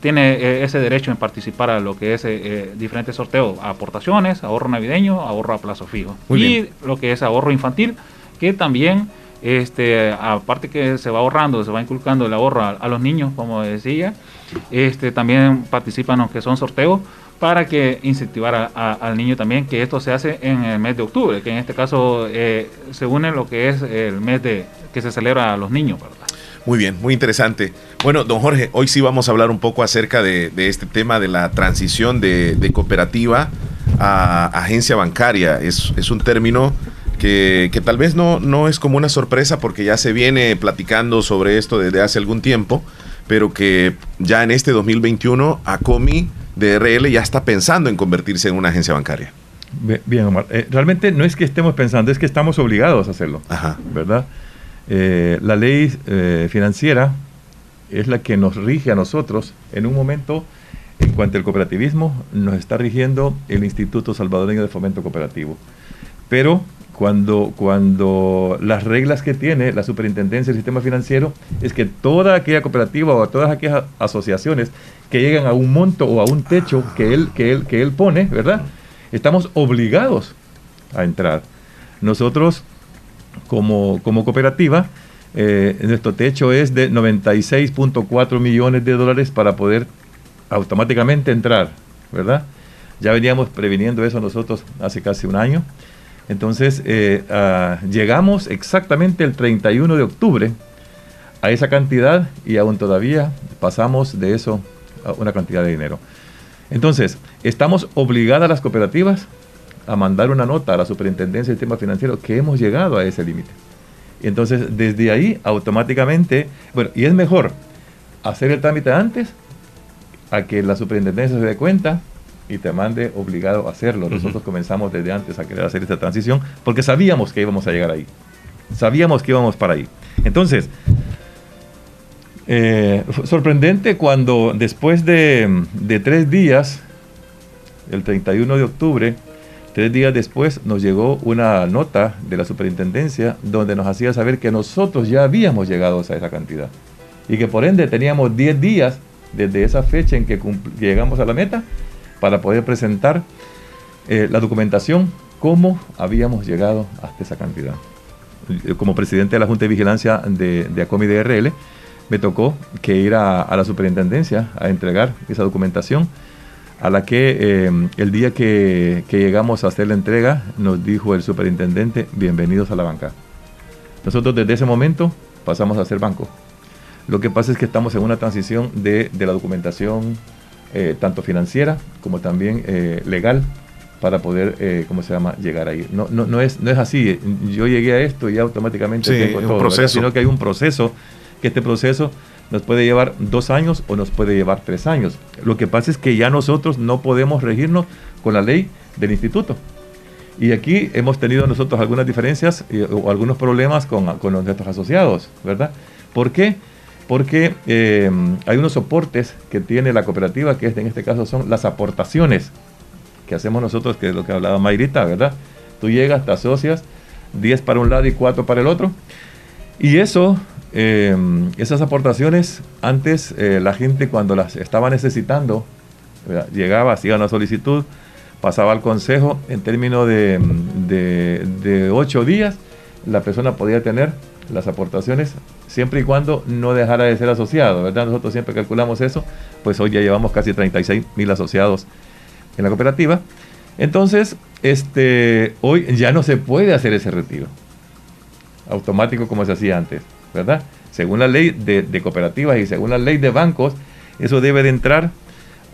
tiene eh, ese derecho en participar a lo que es eh, eh, diferentes sorteos, aportaciones, ahorro navideño, ahorro a plazo fijo. y lo que es ahorro infantil, que también, este, aparte que se va ahorrando, se va inculcando el ahorro a, los niños, como decía, este, también participan en lo que son sorteos para que incentivara al niño también que esto se hace en el mes de octubre, que en este caso eh, se une lo que es el mes de que se celebra a los niños, ¿verdad? Muy bien, muy interesante. Bueno, don Jorge, hoy sí vamos a hablar un poco acerca de, este tema de la transición de, cooperativa a agencia bancaria. Es, es un término que, que, tal vez no, no es como una sorpresa porque ya se viene platicando sobre esto desde hace algún tiempo, pero que ya en este 2021 ACOMI DRL ya está pensando en convertirse en una agencia bancaria. Bien, Omar. Eh, realmente no es que estemos pensando, es que estamos obligados a hacerlo. Ajá. ¿Verdad? Eh, la ley eh, financiera es la que nos rige a nosotros en un momento en cuanto al cooperativismo nos está rigiendo el Instituto Salvadoreño de Fomento Cooperativo. Pero cuando, cuando las reglas que tiene la superintendencia del sistema financiero es que toda aquella cooperativa o todas aquellas asociaciones que llegan a un monto o a un techo que él, que él, que él pone, ¿verdad? Estamos obligados a entrar. Nosotros, como, como cooperativa, eh, nuestro techo es de 96.4 millones de dólares para poder automáticamente entrar, ¿verdad? Ya veníamos previniendo eso nosotros hace casi un año. Entonces, eh, ah, llegamos exactamente el 31 de octubre a esa cantidad y aún todavía pasamos de eso a una cantidad de dinero. Entonces, estamos obligadas las cooperativas a mandar una nota a la Superintendencia del Sistema Financiero que hemos llegado a ese límite. Entonces, desde ahí, automáticamente, bueno, y es mejor hacer el trámite antes a que la superintendencia se dé cuenta y te mande obligado a hacerlo. Nosotros comenzamos desde antes a querer hacer esta transición porque sabíamos que íbamos a llegar ahí. Sabíamos que íbamos para ahí. Entonces, eh, sorprendente cuando después de, de, tres días, el 31 de octubre, tres días después nos llegó una nota de la superintendencia donde nos hacía saber que nosotros ya habíamos llegado a esa cantidad y que por ende teníamos 10 días desde esa fecha en que llegamos a la meta para poder presentar eh, la documentación, cómo habíamos llegado hasta esa cantidad. Como presidente de la Junta de Vigilancia de, de ACOMI DRL, me tocó que ir a, la superintendencia a entregar esa documentación, a la que eh, el día que, que, llegamos a hacer la entrega nos dijo el superintendente, bienvenidos a la banca. Nosotros desde ese momento pasamos a ser banco. Lo que pasa es que estamos en una transición de, de la documentación eh, tanto financiera como también eh, legal para poder, eh, ¿cómo se llama?, llegar ahí. No, no, no, es, no es así, yo llegué a esto y automáticamente tengo todo, proceso. sino que hay un proceso, que este proceso nos puede llevar dos años o nos puede llevar tres años. Lo que pasa es que ya nosotros no podemos regirnos con la ley del instituto. Y aquí hemos tenido nosotros algunas diferencias o algunos problemas con, con nuestros asociados, ¿verdad? ¿Por qué? porque eh, hay unos soportes que tiene la cooperativa, que en este caso son las aportaciones que hacemos nosotros, que es lo que hablaba Mayrita, ¿verdad? Tú llegas, te asocias, 10 para un lado y 4 para el otro. Y eso, eh, esas aportaciones, antes eh, la gente cuando las estaba necesitando, llegaba, hacía una solicitud, pasaba al consejo, en términos de, 8 días, la persona podía tener las aportaciones siempre y cuando no dejara de ser asociado. Nosotros siempre calculamos eso, pues hoy ya llevamos casi 36 mil asociados en la cooperativa. Entonces, este, hoy ya no se puede hacer ese retiro automático como se hacía antes, ¿verdad? Según la ley de, cooperativas y según la ley de bancos, eso debe de entrar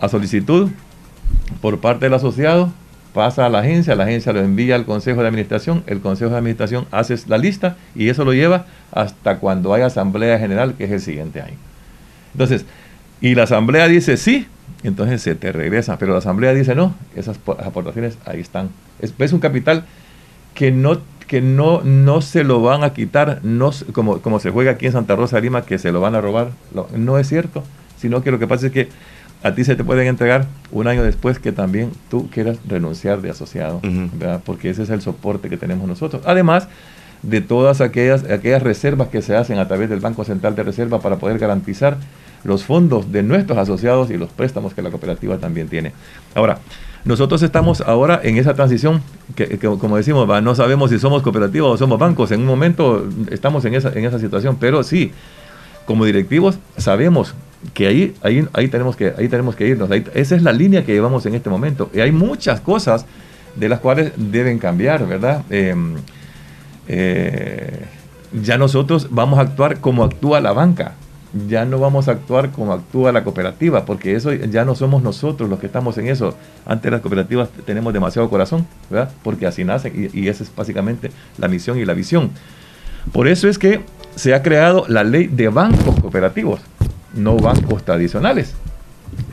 a solicitud por parte del asociado pasa a la agencia, la agencia lo envía al Consejo de Administración, el Consejo de Administración hace la lista y eso lo lleva hasta cuando hay Asamblea General, que es el siguiente año. Entonces, y la Asamblea dice sí, entonces se te regresa, pero la Asamblea dice no, esas aportaciones ahí están. Es, un capital que no que no, no se lo van a quitar, no, como, como se juega aquí en Santa Rosa de Lima, que se lo van a robar, no es cierto, sino que lo que pasa es que a ti se te pueden entregar un año después que también tú quieras renunciar de asociado, ¿verdad? porque ese es el soporte que tenemos nosotros. Además de todas aquellas, aquellas reservas que se hacen a través del Banco Central de Reserva para poder garantizar los fondos de nuestros asociados y los préstamos que la cooperativa también tiene. Ahora, nosotros estamos ahora en esa transición que, como decimos, no sabemos si somos cooperativas o somos bancos. En un momento estamos en esa, en esa situación, pero sí, como directivos sabemos que ahí, ahí, ahí, tenemos que ahí tenemos que irnos. esa es la línea que llevamos en este momento. Y hay muchas cosas de las cuales deben cambiar, ¿verdad? Em, eh, ya nosotros vamos a actuar como actúa la banca. Ya no vamos a actuar como actúa la cooperativa, porque eso ya no somos nosotros los que estamos en eso. Antes las cooperativas tenemos demasiado corazón, ¿verdad? Porque así nacen y, y esa es básicamente la misión y la visión. Por eso es que se ha creado la ley de bancos cooperativos, no bancos tradicionales,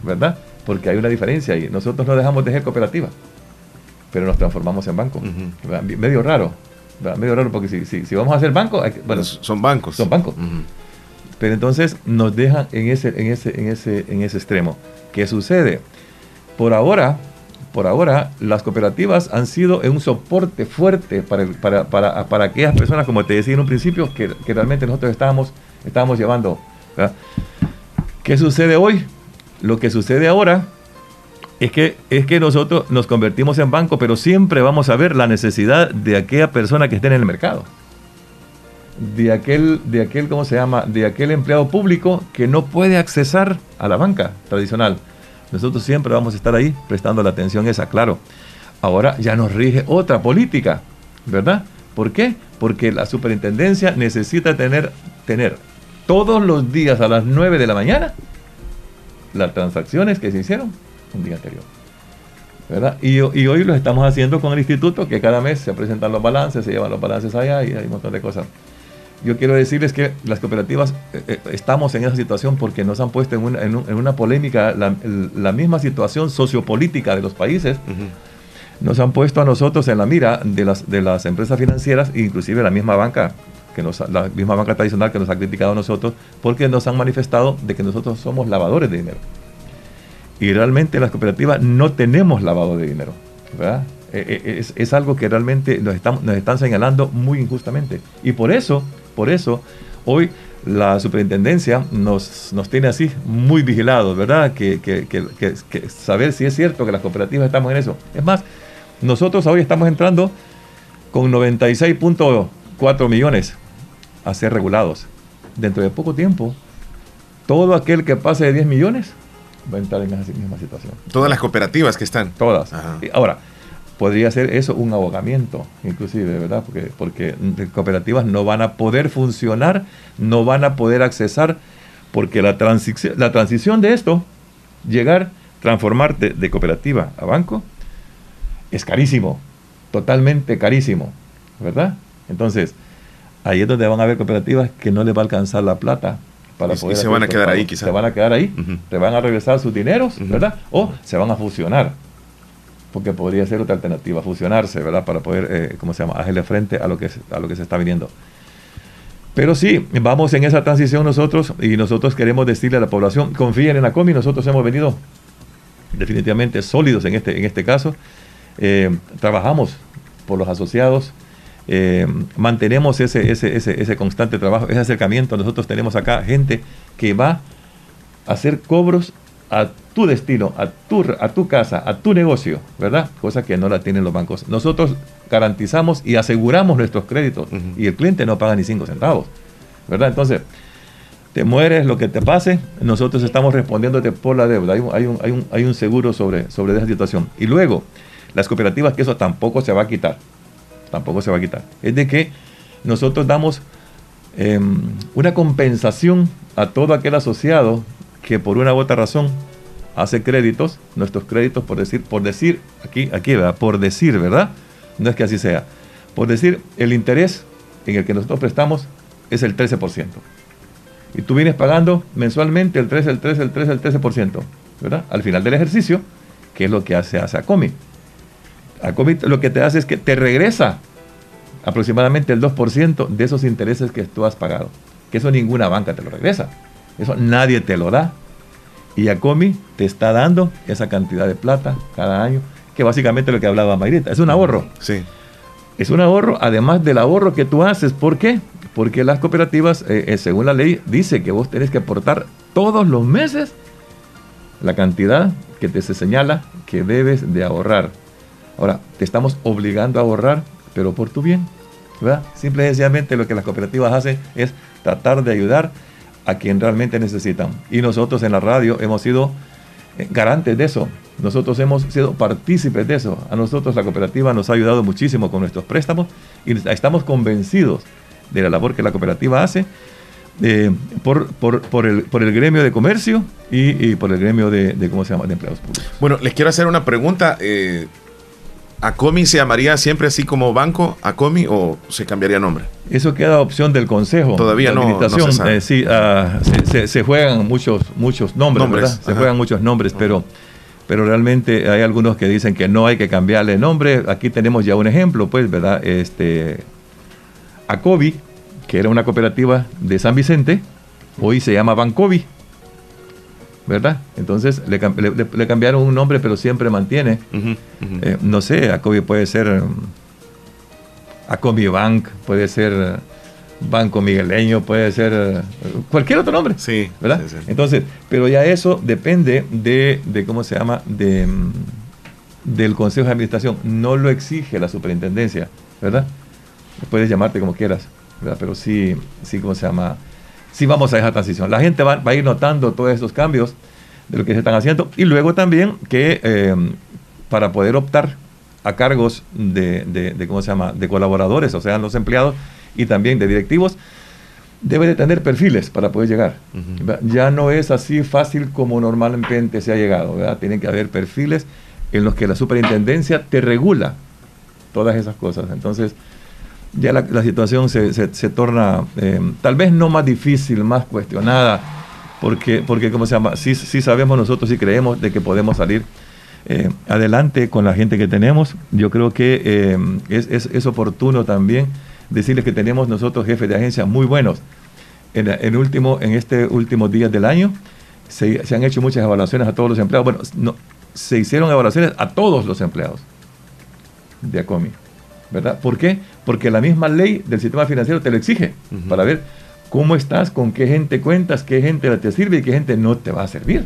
¿verdad? Porque hay una diferencia ahí. Nosotros no dejamos de ser cooperativa, pero nos transformamos en banco. Medio raro, medio raro porque si, si, vamos a hacer banco, bueno, son bancos. Son bancos. Pero entonces nos dejan en ese, en ese, en ese, en ese extremo. ¿Qué sucede? Por ahora, por ahora, las cooperativas han sido un soporte fuerte para, para, para, aquellas personas, como te decía en un principio, que, que realmente nosotros estábamos, estábamos llevando. ¿Qué sucede hoy? Lo que sucede ahora es que, es que nosotros nos convertimos en banco, pero siempre vamos a ver la necesidad de aquella persona que esté en el mercado. De aquel, de aquel, ¿cómo se llama? De aquel empleado público que no puede accesar a la banca tradicional nosotros siempre vamos a estar ahí prestando la atención esa, claro. Ahora ya nos rige otra política, ¿verdad? ¿Por qué? Porque la superintendencia necesita tener, tener todos los días a las 9 de la mañana las transacciones que se hicieron un día anterior. ¿verdad? Y, y, hoy lo estamos haciendo con el instituto, que cada mes se presentan los balances, se llevan los balances allá y hay un montón de cosas yo quiero decirles que las cooperativas eh, eh, estamos en esa situación porque nos han puesto en una, en una polémica la, misma situación sociopolítica de los países. Nos han puesto a nosotros en la mira de las, de las empresas financieras, inclusive la misma banca, que nos, la misma banca tradicional que nos ha criticado a nosotros, porque nos han manifestado de que nosotros somos lavadores de dinero. Y realmente las cooperativas no tenemos lavado de dinero. Eh, es, es, algo que realmente nos están, nos están señalando muy injustamente. Y por eso por eso, hoy la superintendencia nos, nos tiene así muy vigilados, ¿verdad? Que, saber si es cierto que las cooperativas estamos en eso. Es más, nosotros hoy estamos entrando con 96.4 millones a ser regulados. Dentro de poco tiempo, todo aquel que pase de 10 millones va a entrar en esa misma situación. Todas las cooperativas que están. Todas. Ahora, podría ser eso un ahogamiento, inclusive, ¿verdad? Porque, porque cooperativas no van a poder funcionar, no van a poder accesar, porque la, transición, la transición de esto, llegar, transformarte de cooperativa a banco, es carísimo, totalmente carísimo, ¿verdad? Entonces, ahí es donde van a haber cooperativas que no les va a alcanzar la plata para poder... Y se van a quedar ahí, quizás. Se van a quedar ahí, te van a regresar sus dineros, ¿verdad? O se van a fusionar porque podría ser otra alternativa, fusionarse, ¿verdad? Para poder, eh, ¿cómo se llama?, hacerle frente a lo, que, a lo que se está viniendo. Pero sí, vamos en esa transición nosotros y nosotros queremos decirle a la población, confíen en ACOMI, nosotros hemos venido definitivamente sólidos en este, en este caso. Eh, trabajamos por los asociados, eh, mantenemos ese, ese, ese, ese constante trabajo, ese acercamiento. Nosotros tenemos acá gente que va a hacer cobros a tu destino, a tu, a tu casa, a tu negocio, ¿verdad? Cosa que no la tienen los bancos. Nosotros garantizamos y aseguramos nuestros créditos y el cliente no paga ni cinco centavos, ¿verdad? Entonces, te mueres, lo que te pase, nosotros estamos respondiéndote por la deuda. Hay un, hay un, hay un, hay un seguro sobre, sobre esa situación. Y luego, las cooperativas, que eso tampoco se va a quitar, tampoco se va a quitar. Es de que nosotros damos em, una compensación a todo aquel asociado que por una u otra razón hace créditos, nuestros créditos, por decir, por decir, aquí, aquí, ¿verdad? Por decir, ¿verdad? No es que así sea. Por decir, el interés en el que nosotros prestamos es el 13%. Y tú vienes pagando mensualmente el 13, el 13, el 13, el 13%, ¿verdad? Al final del ejercicio, ¿qué es lo que hace, hace ACOMI? ACOMI lo que te hace es que te regresa aproximadamente el 2% de esos intereses que tú has pagado. Que eso ninguna banca te lo regresa. Eso nadie te lo da. Y Yacomi te está dando esa cantidad de plata cada año, que básicamente es lo que hablaba Mayrita. Es un ahorro. Sí. Es un ahorro, además del ahorro que tú haces. ¿Por qué? Porque las cooperativas, eh, eh, según la ley, dice que vos tenés que aportar todos los meses la cantidad que te se señala que debes de ahorrar. Ahora, te estamos obligando a ahorrar, pero por tu bien. ¿verdad? Simple y sencillamente lo que las cooperativas hacen es tratar de ayudar a quien realmente necesitan. Y nosotros en la radio hemos sido eh, garantes de eso. Nosotros hemos sido partícipes de eso. A nosotros la cooperativa nos ha ayudado muchísimo con nuestros préstamos y estamos convencidos de la labor que la cooperativa hace eh, por, por, el, por el gremio de comercio y, por el gremio de, ¿cómo se llama?, de empleados públicos. Bueno, les quiero hacer una pregunta. Eh, ¿Acomi se llamaría siempre así como banco, Acomi, o se cambiaría nombre? Eso queda opción del Consejo. Todavía no, se eh, sí, ah, se, juegan muchos, muchos nombres, ¿verdad? Se juegan muchos nombres, pero, pero realmente hay algunos que dicen que no hay que cambiarle nombre. Aquí tenemos ya un ejemplo, pues, ¿verdad? Este, Acobi, que era una cooperativa de San Vicente, hoy se llama Bancovi. ¿Verdad? Entonces le, cambiaron un nombre, pero siempre mantiene. Eh, no sé, Acobi puede ser um, Acobi Bank, puede ser uh, Banco Migueleño, puede ser uh, cualquier otro nombre. Sí, ¿verdad? Entonces, pero ya eso depende de, cómo se llama, de, del Consejo de Administración. No lo exige la superintendencia, ¿verdad? Puedes llamarte como quieras, ¿verdad? Pero sí, sí, ¿cómo se llama? Sí vamos a esa transición. La gente va, a ir notando todos esos cambios de lo que se están haciendo y luego también que eh, para poder optar a cargos de, ¿cómo se llama?, de colaboradores, o sea, los empleados y también de directivos, debe de tener perfiles para poder llegar. Ya no es así fácil como normalmente se ha llegado, ¿verdad? Tienen que haber perfiles en los que la superintendencia te regula todas esas cosas. Entonces, ya la, situación se, se, torna eh, tal vez no más difícil, más cuestionada, porque, porque ¿cómo se llama? Sí, sí sabemos nosotros y creemos de que podemos salir eh, adelante con la gente que tenemos. Yo creo que eh, es, es, es, oportuno también decirles que tenemos nosotros jefes de agencia muy buenos. En, en, último, en este últimos días del año se, se, han hecho muchas evaluaciones a todos los empleados. Bueno, no, se hicieron evaluaciones a todos los empleados de ACOMI. ¿verdad? ¿Por qué? Porque la misma ley del sistema financiero te lo exige para ver cómo estás, con qué gente cuentas, qué gente te sirve y qué gente no te va a servir,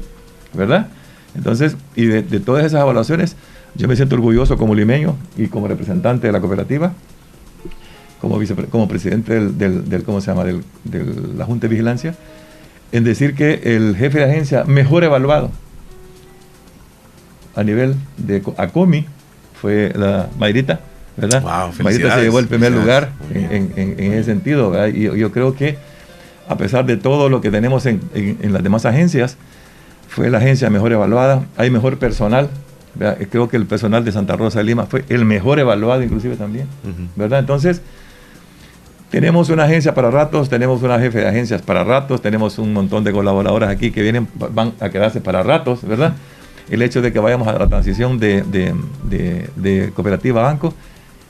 ¿verdad? Entonces, y de, todas esas evaluaciones, yo me siento orgulloso como limeño y como representante de la cooperativa, como, como presidente del, ¿cómo se llama?, de la Junta de Vigilancia, en decir que el jefe de agencia mejor evaluado a nivel de ACOMI fue la Mayrita, ¿verdad? Wow, se llevó el primer lugar en, ese sentido, Y yo, creo que a pesar de todo lo que tenemos en, las demás agencias, fue la agencia mejor evaluada, hay mejor personal, creo que el personal de Santa Rosa de Lima fue el mejor evaluado inclusive también, ¿verdad? Entonces, tenemos una agencia para ratos, tenemos una jefe de agencias para ratos, tenemos un montón de colaboradores aquí que vienen, van a quedarse para ratos, ¿verdad? El hecho de que vayamos a la transición de, de cooperativa a banco,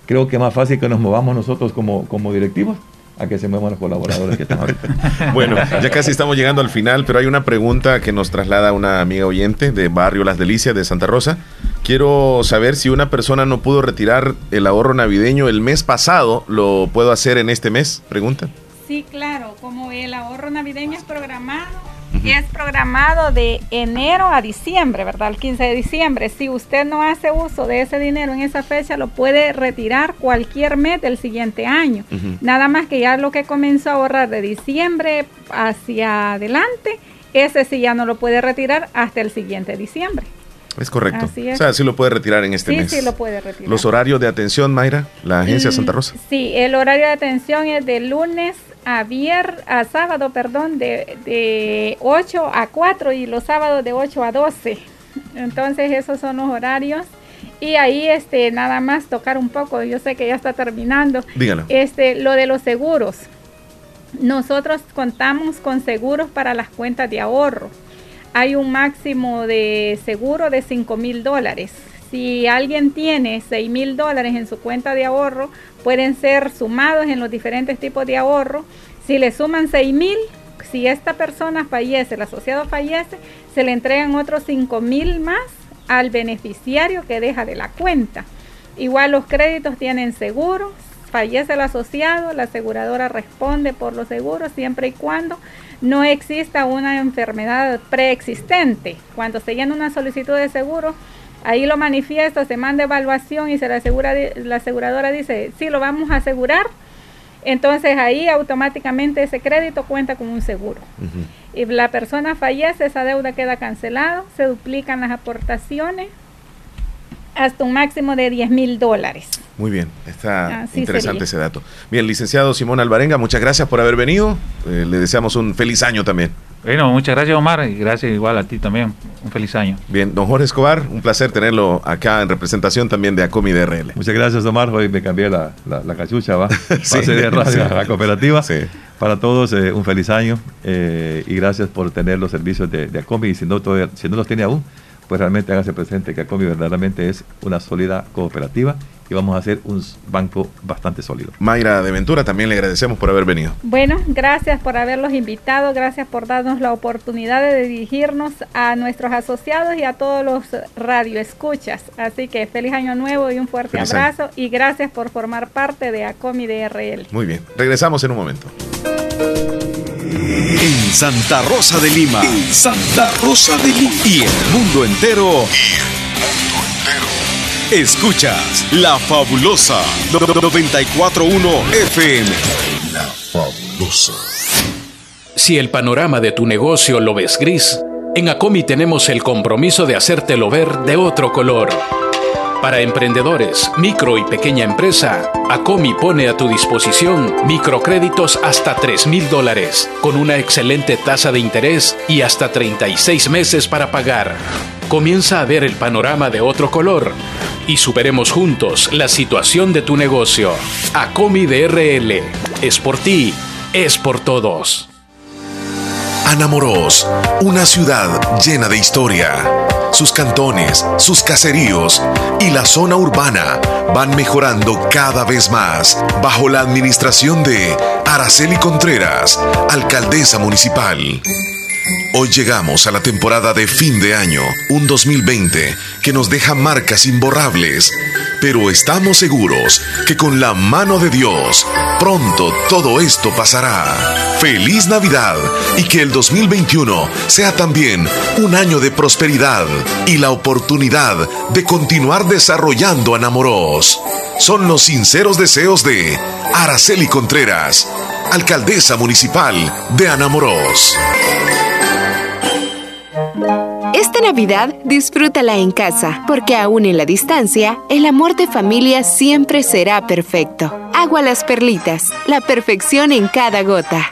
creo que es más fácil que nos movamos nosotros como, como directivos a que se muevan los colaboradores que están *laughs* bueno, ya casi estamos llegando al final, pero hay una pregunta que nos traslada una amiga oyente de Barrio Las Delicias de Santa Rosa. Quiero saber si una persona no pudo retirar el ahorro navideño el mes pasado, ¿lo puedo hacer en este mes? Pregunta. Sí, claro, como el ahorro navideño es programado, es programado de enero a diciembre, ¿verdad? El 15 de diciembre. Si usted no hace uso de ese dinero en esa fecha, lo puede retirar cualquier mes del siguiente año. Nada más que ya lo que comenzó a ahorrar de diciembre hacia adelante, ese sí ya no lo puede retirar hasta el siguiente diciembre. Es correcto. O sea, sí lo puede retirar en este mes. Sí, sí lo puede retirar. ¿Los horarios de atención, Mayra? La agencia mm, Santa Rosa. Sí, el horario de atención es de lunes a vier, a sábado, perdón, de, de 8 a 4 y los sábados de 8 a 12. Entonces esos son los horarios. Y ahí este nada más tocar un poco, yo sé que ya está terminando. Dígalo. Este lo de los seguros. Nosotros contamos con seguros para las cuentas de ahorro. Hay un máximo de seguro de 5 mil dólares. Si alguien tiene 6 mil dólares en su cuenta de ahorro, pueden ser sumados en los diferentes tipos de ahorro. Si le suman 6 mil, si esta persona fallece, el asociado fallece, se le entregan otros 5 mil más al beneficiario que deja de la cuenta. Igual los créditos tienen seguro, fallece el asociado, la aseguradora responde por los seguros siempre y cuando no exista una enfermedad preexistente. Cuando se llena una solicitud de seguro, Ahí lo manifiesta, se manda evaluación y se la, asegura, la aseguradora dice, sí, lo vamos a asegurar. Entonces ahí automáticamente ese crédito cuenta con un seguro. Y la persona fallece, esa deuda queda cancelada, se duplican las aportaciones hasta un máximo de 10 mil dólares. Muy bien, está interesante ese dato. Bien, licenciado Simón Alvarenga, muchas gracias por haber venido. Eh, le deseamos un feliz año también. Bueno, muchas gracias Omar y gracias igual a ti también. Un feliz año. Bien, don Jorge Escobar, un placer tenerlo acá en representación también de Acomi DRL. Muchas gracias Omar, hoy me cambié la, la, cachucha, va. *laughs* sí. de radio, la cooperativa. Sí. Para todos, eh, un feliz año eh, y gracias por tener los servicios de, de Acomi y si no, si no los tiene aún, pues realmente hágase presente que Acomi verdaderamente es una sólida cooperativa y vamos a hacer un banco bastante sólido. Mayra de Ventura, también le agradecemos por haber venido. Bueno, gracias por haberlos invitado, gracias por darnos la oportunidad de dirigirnos a nuestros asociados y a todos los radioescuchas. Así que feliz año nuevo y un fuerte abrazo y gracias por formar parte de ACOMI DRL. Muy bien, regresamos en un momento. En Santa Rosa de Lima. Santa Rosa de Lima. Y el mundo entero. Escuchas La Fabulosa 941 FM. La Fabulosa. Si el panorama de tu negocio lo ves gris, en Acomi tenemos el compromiso de hacértelo ver de otro color. Para emprendedores, micro y pequeña empresa, Acomi pone a tu disposición microcréditos hasta 3 mil dólares, con una excelente tasa de interés y hasta 36 meses para pagar comienza a ver el panorama de otro color y superemos juntos la situación de tu negocio. Acomi DRL. Es por ti, es por todos. Anamoros, una ciudad llena de historia. Sus cantones, sus caseríos y la zona urbana van mejorando cada vez más bajo la administración de Araceli Contreras, alcaldesa municipal. Hoy llegamos a la temporada de fin de año, un 2020 que nos deja marcas imborrables, pero estamos seguros que con la mano de Dios pronto todo esto pasará. Feliz Navidad y que el 2021 sea también un año de prosperidad y la oportunidad de continuar desarrollando Anamoros. Son los sinceros deseos de Araceli Contreras, alcaldesa municipal de Anamoros. Esta Navidad disfrútala en casa, porque aún en la distancia, el amor de familia siempre será perfecto. Agua las perlitas, la perfección en cada gota.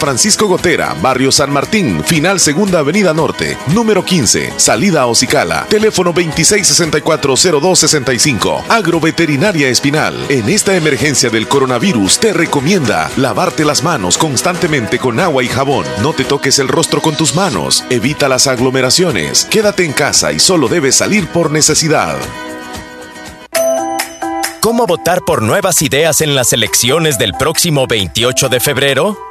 Francisco Gotera, Barrio San Martín, Final Segunda Avenida Norte, número 15, salida a Ocicala, teléfono 26640265. Agroveterinaria Espinal. En esta emergencia del coronavirus te recomienda lavarte las manos constantemente con agua y jabón. No te toques el rostro con tus manos. Evita las aglomeraciones. Quédate en casa y solo debes salir por necesidad. ¿Cómo votar por nuevas ideas en las elecciones del próximo 28 de febrero?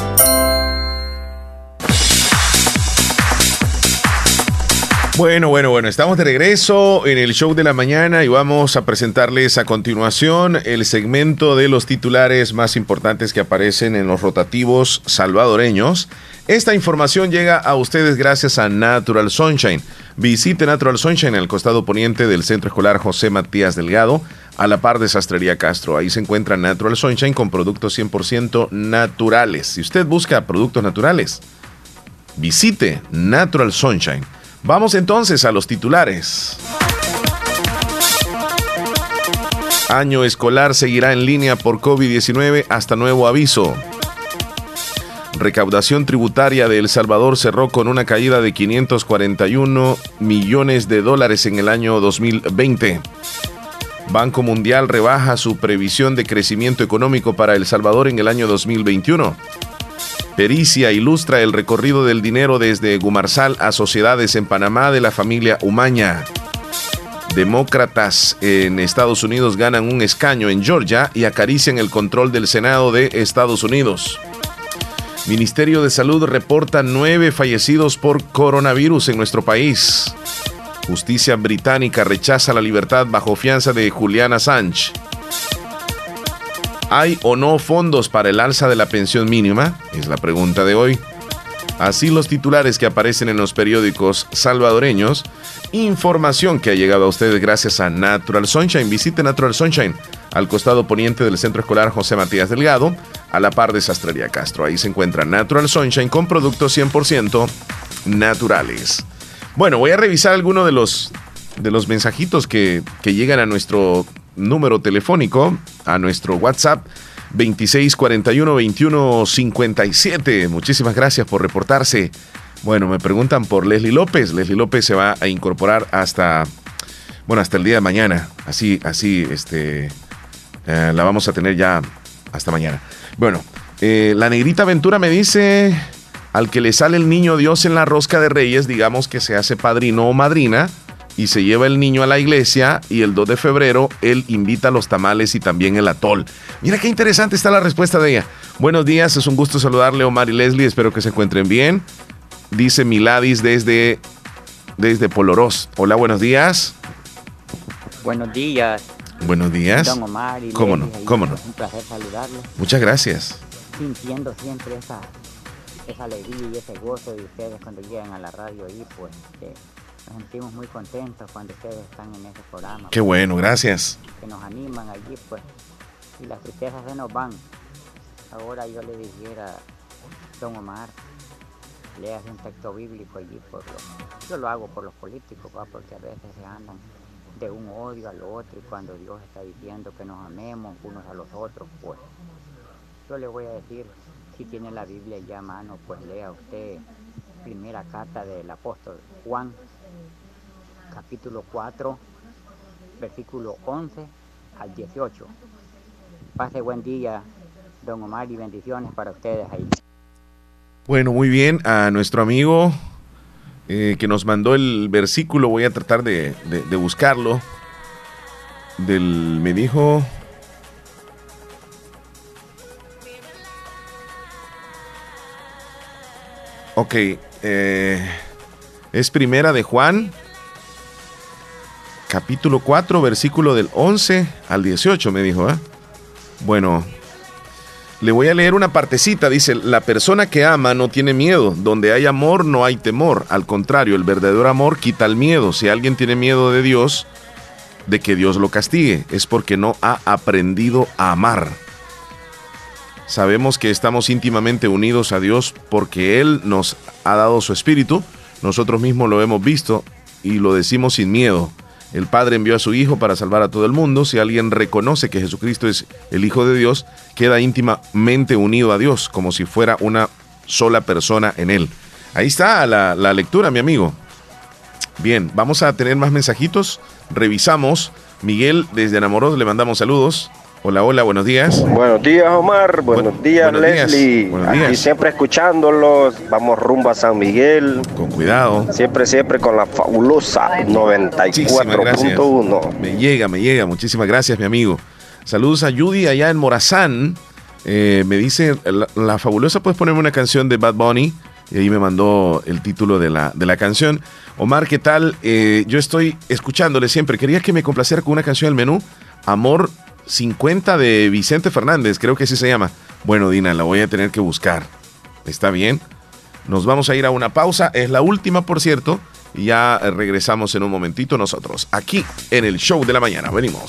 Bueno, bueno, bueno, estamos de regreso en el show de la mañana y vamos a presentarles a continuación el segmento de los titulares más importantes que aparecen en los rotativos salvadoreños. Esta información llega a ustedes gracias a Natural Sunshine. Visite Natural Sunshine al costado poniente del Centro Escolar José Matías Delgado, a la par de Sastrería Castro. Ahí se encuentra Natural Sunshine con productos 100% naturales. Si usted busca productos naturales, visite Natural Sunshine. Vamos entonces a los titulares. Año escolar seguirá en línea por COVID-19 hasta nuevo aviso. Recaudación tributaria de El Salvador cerró con una caída de 541 millones de dólares en el año 2020. Banco Mundial rebaja su previsión de crecimiento económico para El Salvador en el año 2021. Pericia ilustra el recorrido del dinero desde Gumarzal a sociedades en Panamá de la familia Umaña. Demócratas en Estados Unidos ganan un escaño en Georgia y acarician el control del Senado de Estados Unidos. Ministerio de Salud reporta nueve fallecidos por coronavirus en nuestro país. Justicia británica rechaza la libertad bajo fianza de Juliana Assange. ¿Hay o no fondos para el alza de la pensión mínima? Es la pregunta de hoy. Así los titulares que aparecen en los periódicos salvadoreños. Información que ha llegado a ustedes gracias a Natural Sunshine. Visite Natural Sunshine al costado poniente del Centro Escolar José Matías Delgado, a la par de Sastrería Castro. Ahí se encuentra Natural Sunshine con productos 100% naturales. Bueno, voy a revisar algunos de los, de los mensajitos que, que llegan a nuestro número telefónico, a nuestro WhatsApp 2641 2157. Muchísimas gracias por reportarse. Bueno, me preguntan por Leslie López. Leslie López se va a incorporar hasta, bueno, hasta el día de mañana. Así, así, este, eh, la vamos a tener ya hasta mañana. Bueno, eh, la negrita Ventura me dice, al que le sale el niño Dios en la rosca de reyes, digamos que se hace padrino o madrina y se lleva el niño a la iglesia y el 2 de febrero él invita a los tamales y también el atol. Mira qué interesante está la respuesta de ella. Buenos días, es un gusto saludarle Omar y Leslie, espero que se encuentren bien. Dice Miladis desde, desde Polorós. Hola, buenos días. Buenos días. Buenos días. Don Omar y ¿Cómo? Leslie, ¿Cómo no? Un placer saludarlos. Muchas gracias. Sintiendo siempre esa, esa alegría y ese gozo de ustedes cuando llegan a la radio ahí, pues nos sentimos muy contentos cuando ustedes están en ese programa. Qué bueno, gracias. Que nos animan allí, pues, y las tristezas se nos van. Ahora yo le dijera, don Omar, leas un texto bíblico allí por los, yo lo hago por los políticos, ¿va? porque a veces se andan de un odio al otro y cuando Dios está diciendo que nos amemos unos a los otros, pues yo le voy a decir, si tiene la Biblia ya a mano, pues lea usted primera carta del apóstol Juan, capítulo 4, versículo 11 al 18. Pase buen día, don Omar, y bendiciones para ustedes ahí. Bueno, muy bien. A nuestro amigo eh, que nos mandó el versículo, voy a tratar de, de- buscarlo. Del, me dijo... Ok, eh, es primera de Juan, capítulo 4, versículo del 11 al 18, me dijo. ¿eh? Bueno, le voy a leer una partecita. Dice, la persona que ama no tiene miedo. Donde hay amor no hay temor. Al contrario, el verdadero amor quita el miedo. Si alguien tiene miedo de Dios, de que Dios lo castigue, es porque no ha aprendido a amar. Sabemos que estamos íntimamente unidos a Dios porque Él nos ha dado su espíritu. Nosotros mismos lo hemos visto y lo decimos sin miedo. El Padre envió a su Hijo para salvar a todo el mundo. Si alguien reconoce que Jesucristo es el Hijo de Dios, queda íntimamente unido a Dios, como si fuera una sola persona en Él. Ahí está la, la lectura, mi amigo. Bien, vamos a tener más mensajitos. Revisamos. Miguel, desde Enamoros, le mandamos saludos. Hola, hola, buenos días. Buenos días, Omar. Buenos días, buenos días. Leslie. Buenos días. siempre escuchándolos. Vamos rumbo a San Miguel. Con cuidado. Siempre, siempre con la fabulosa Muchísimas gracias. 94.1. Me llega, me llega. Muchísimas gracias, mi amigo. Saludos a Judy allá en Morazán. Eh, me dice, la, la fabulosa, puedes ponerme una canción de Bad Bunny. Y ahí me mandó el título de la, de la canción. Omar, ¿qué tal? Eh, yo estoy escuchándole siempre. Quería que me complaciera con una canción del menú. Amor 50 de Vicente Fernández, creo que así se llama. Bueno, Dina, la voy a tener que buscar. ¿Está bien? Nos vamos a ir a una pausa. Es la última, por cierto. Y ya regresamos en un momentito nosotros. Aquí en el show de la mañana. Venimos.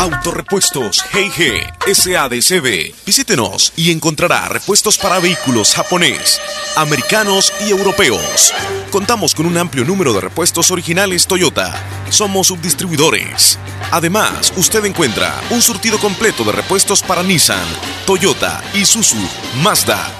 Autorepuestos G&G SADCB. Visítenos y encontrará repuestos para vehículos japonés, americanos y europeos. Contamos con un amplio número de repuestos originales Toyota. Somos subdistribuidores. Además, usted encuentra un surtido completo de repuestos para Nissan, Toyota, Isuzu, Mazda,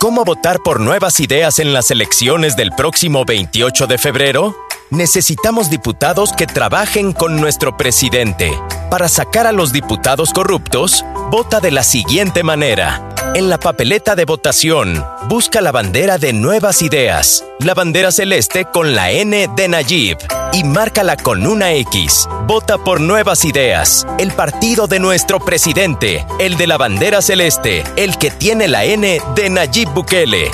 ¿Cómo votar por nuevas ideas en las elecciones del próximo 28 de febrero? necesitamos diputados que trabajen con nuestro presidente. Para sacar a los diputados corruptos, vota de la siguiente manera. En la papeleta de votación, busca la bandera de Nuevas Ideas, la bandera celeste con la N de Nayib y márcala con una X. Vota por Nuevas Ideas, el partido de nuestro presidente, el de la bandera celeste, el que tiene la N de Nayib Bukele.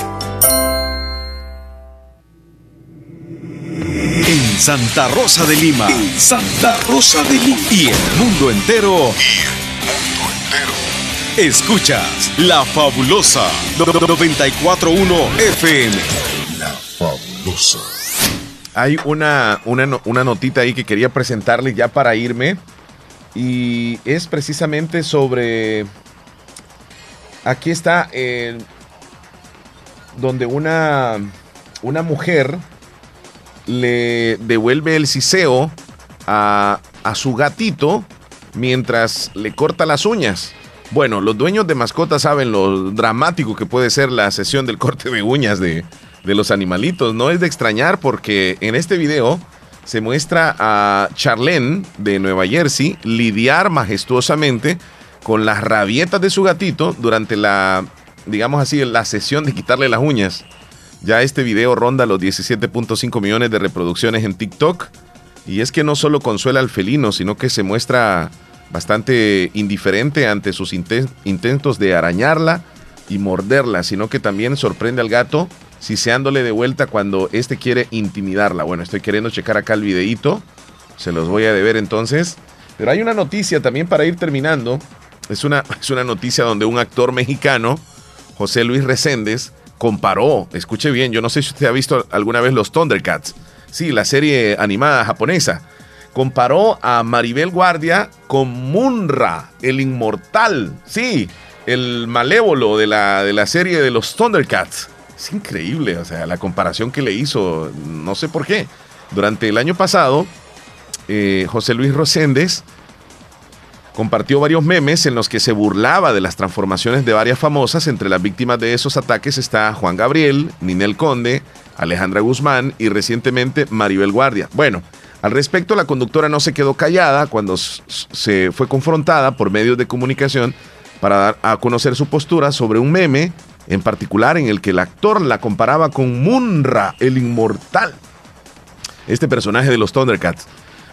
En Santa Rosa de Lima. Santa Rosa de Lima. Y el mundo entero. Y el mundo entero. Escuchas La Fabulosa 941 FM. La Fabulosa. Hay una, una, una notita ahí que quería presentarles ya para irme. Y es precisamente sobre. Aquí está. Eh, donde una, una mujer le devuelve el siseo a, a su gatito mientras le corta las uñas. Bueno, los dueños de mascotas saben lo dramático que puede ser la sesión del corte de uñas de, de, los animalitos. No es de extrañar porque en este video se muestra a Charlene de Nueva Jersey lidiar majestuosamente con las rabietas de su gatito durante la, digamos así, la sesión de quitarle las uñas. Ya este video ronda los 17.5 millones de reproducciones en TikTok. Y es que no solo consuela al felino, sino que se muestra bastante indiferente ante sus intentos de arañarla y morderla, sino que también sorprende al gato siseándole de vuelta cuando éste quiere intimidarla. Bueno, estoy queriendo checar acá el videíto, se los voy a deber entonces. Pero hay una noticia también para ir terminando. Es una, *laughs* es una noticia donde un actor mexicano, José Luis Reséndez, comparó, escuche bien, yo no sé si usted ha visto alguna vez los Thundercats, sí, la serie animada japonesa, comparó a Maribel Guardia con Munra, el inmortal, sí, el malévolo de la, de la serie de los Thundercats. Es increíble, o sea, la comparación que le hizo, no sé por qué. Durante el año pasado, eh, José Luis Roséndez compartió varios memes en los que se burlaba de las transformaciones de varias famosas. Entre las víctimas de esos ataques está Juan Gabriel, Ninel Conde, Alejandra Guzmán y recientemente Maribel Guardia. Bueno, al respecto, la conductora no se quedó callada cuando se fue confrontada por medios de comunicación para dar a conocer su postura sobre un meme en particular en el que el actor la comparaba con Munra, el inmortal. Este personaje de los Thundercats.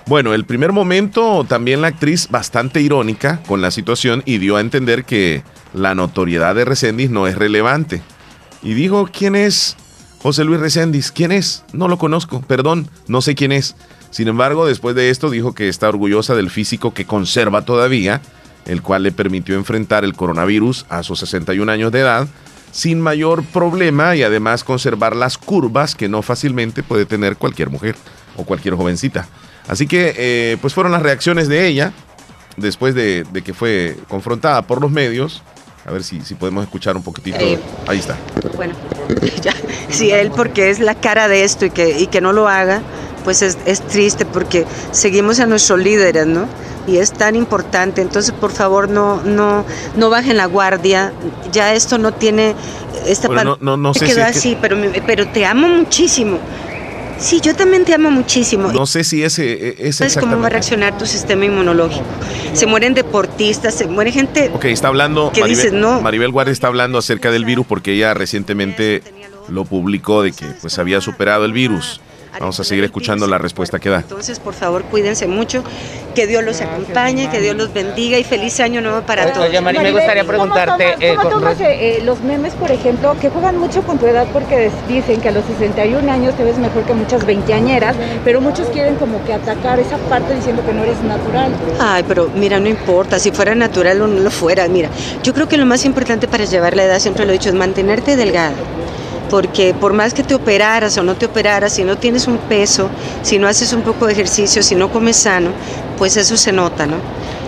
Bueno, el primer momento también la actriz bastante irónica con la situación y dio a entender que la notoriedad de Resendiz no es relevante. Y dijo, ¿quién es José Luis Resendiz? ¿Quién es? No lo conozco, perdón, no sé quién es. Sin embargo, después de esto dijo que está orgullosa del físico que conserva todavía, el cual le permitió enfrentar el coronavirus a sus 61 años de edad sin mayor problema y además conservar las curvas que no fácilmente puede tener cualquier mujer o cualquier jovencita. Así que, eh, pues fueron las reacciones de ella después de, de que fue confrontada por los medios. A ver si, si podemos escuchar un poquitito. Eh, Ahí está. Bueno, *laughs* ya, si él porque es la cara de esto y que, y que no lo haga, pues es, es triste porque seguimos a nuestros líderes, ¿no? Y es tan importante, entonces por favor no, no, no bajen la guardia, ya esto no tiene esta Bueno, parte no- no- no sé quedó si es que- así, pero, pero te amo muchísimo. Sí, yo también te amo muchísimo. No sé si ese e, es ¿Sabes cómo va a reaccionar tu sistema inmunológico? Se mueren deportistas, se muere gente Ok, está hablando. ¿Qué Maribel, dices? No. Maribel Guardia está hablando acerca del virus porque ella recientemente lo publicó de que pues había superado el virus. Vamos a seguir escuchando la respuesta que da. Entonces, por favor, cuídense mucho, que Dios los acompañe, que Dios los bendiga y feliz año nuevo para todos. Oye, Mari, me gustaría preguntarte, eh, ¿Cómo tomas eh, eh, los memes, por ejemplo, que juegan mucho con tu edad porque dicen que a los 61 años te ves mejor que muchas veinteañeras, pero muchos quieren como que atacar esa parte diciendo que no eres natural? Ay, pero mira, no importa, si fuera natural o no lo fuera, mira, yo creo que lo más importante para llevar la edad, siempre lo he dicho, es mantenerte delgada. Porque por más que te operaras o no te operaras, si no tienes un peso, si no haces un poco de ejercicio, si no comes sano, pues eso se nota, ¿no?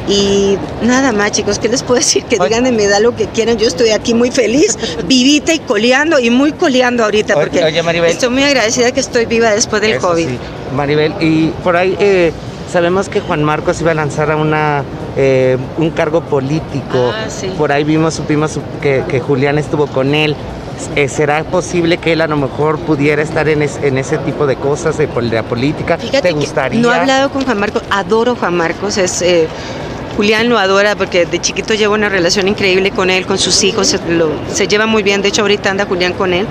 Y nada más, chicos, ¿qué les puedo decir? Que digan de mi edad lo que quieran. Yo estoy aquí muy feliz, *laughs* vivita y coleando, y muy coleando ahorita, Oye, porque oye, Maribel. estoy muy agradecida que estoy viva después del COVID. sí. Maribel, y por ahí eh, sabemos que Juan Marcos iba a lanzar a una, eh, un cargo político. Ah, sí. Por ahí vimos, supimos que, que Julián estuvo con él. Eh, ¿Será posible que él a lo mejor pudiera estar en, es- en ese tipo de cosas de, la política? Fíjate ¿Te que gustaría? no he hablado con Juan Marcos, adoro Juan Marcos, es eh, Julián lo adora porque de chiquito lleva una relación increíble con él, con sus hijos, se, lo- se lleva muy bien, de hecho ahorita anda Julián con él.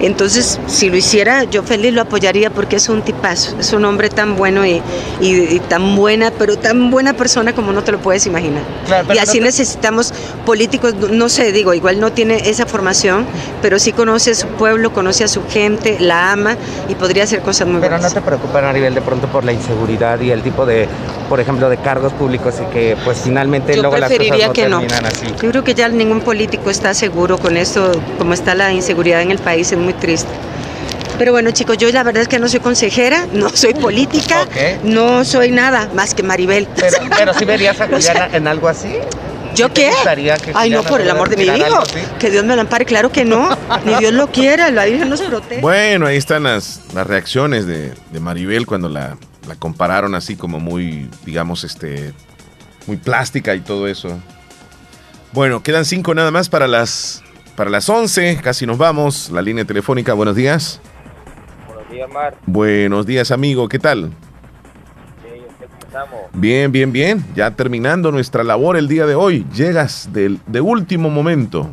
Entonces, si lo hiciera, yo feliz lo apoyaría porque es un tipazo, es un hombre tan bueno y, y- y tan buena, pero tan buena persona como no te lo puedes imaginar. Claro, pero y así no te- necesitamos políticos, no- no sé, digo, igual no tiene esa formación, pero sí conoce a su pueblo, conoce a su gente, la ama y podría hacer cosas muy Pero no buenas. te preocupa, Maribel, de pronto por la inseguridad y el tipo de, por ejemplo, de cargos públicos y que pues finalmente Yo luego las cosas preferiría no que no. terminan así. Yo creo que ya ningún político está seguro con esto, como está la inseguridad en el país, es muy triste. Pero bueno, chicos, yo la verdad es que no soy consejera, *laughs* no soy política, no soy nada más que Maribel. Pero, *laughs* pero sí verías a Juliana en algo así. ¿Yo ¿Te qué? gustaría que Ay, no, por el amor de mi hijo. Que Dios me lo ampare, claro que no. Ni Dios lo quiera, la Virgen nos protege. Bueno, ahí están las, las reacciones de, de Maribel cuando la, la compararon así como muy, digamos, este, muy plástica y todo eso. Bueno, quedan cinco nada más para las, para las 11, casi nos vamos. La línea telefónica, buenos días. Buenos días, Mar. Buenos días, amigo, ¿qué tal? Sí, estamos. Bien, bien, bien. Ya terminando nuestra labor el día de hoy. Llegas del, de último momento.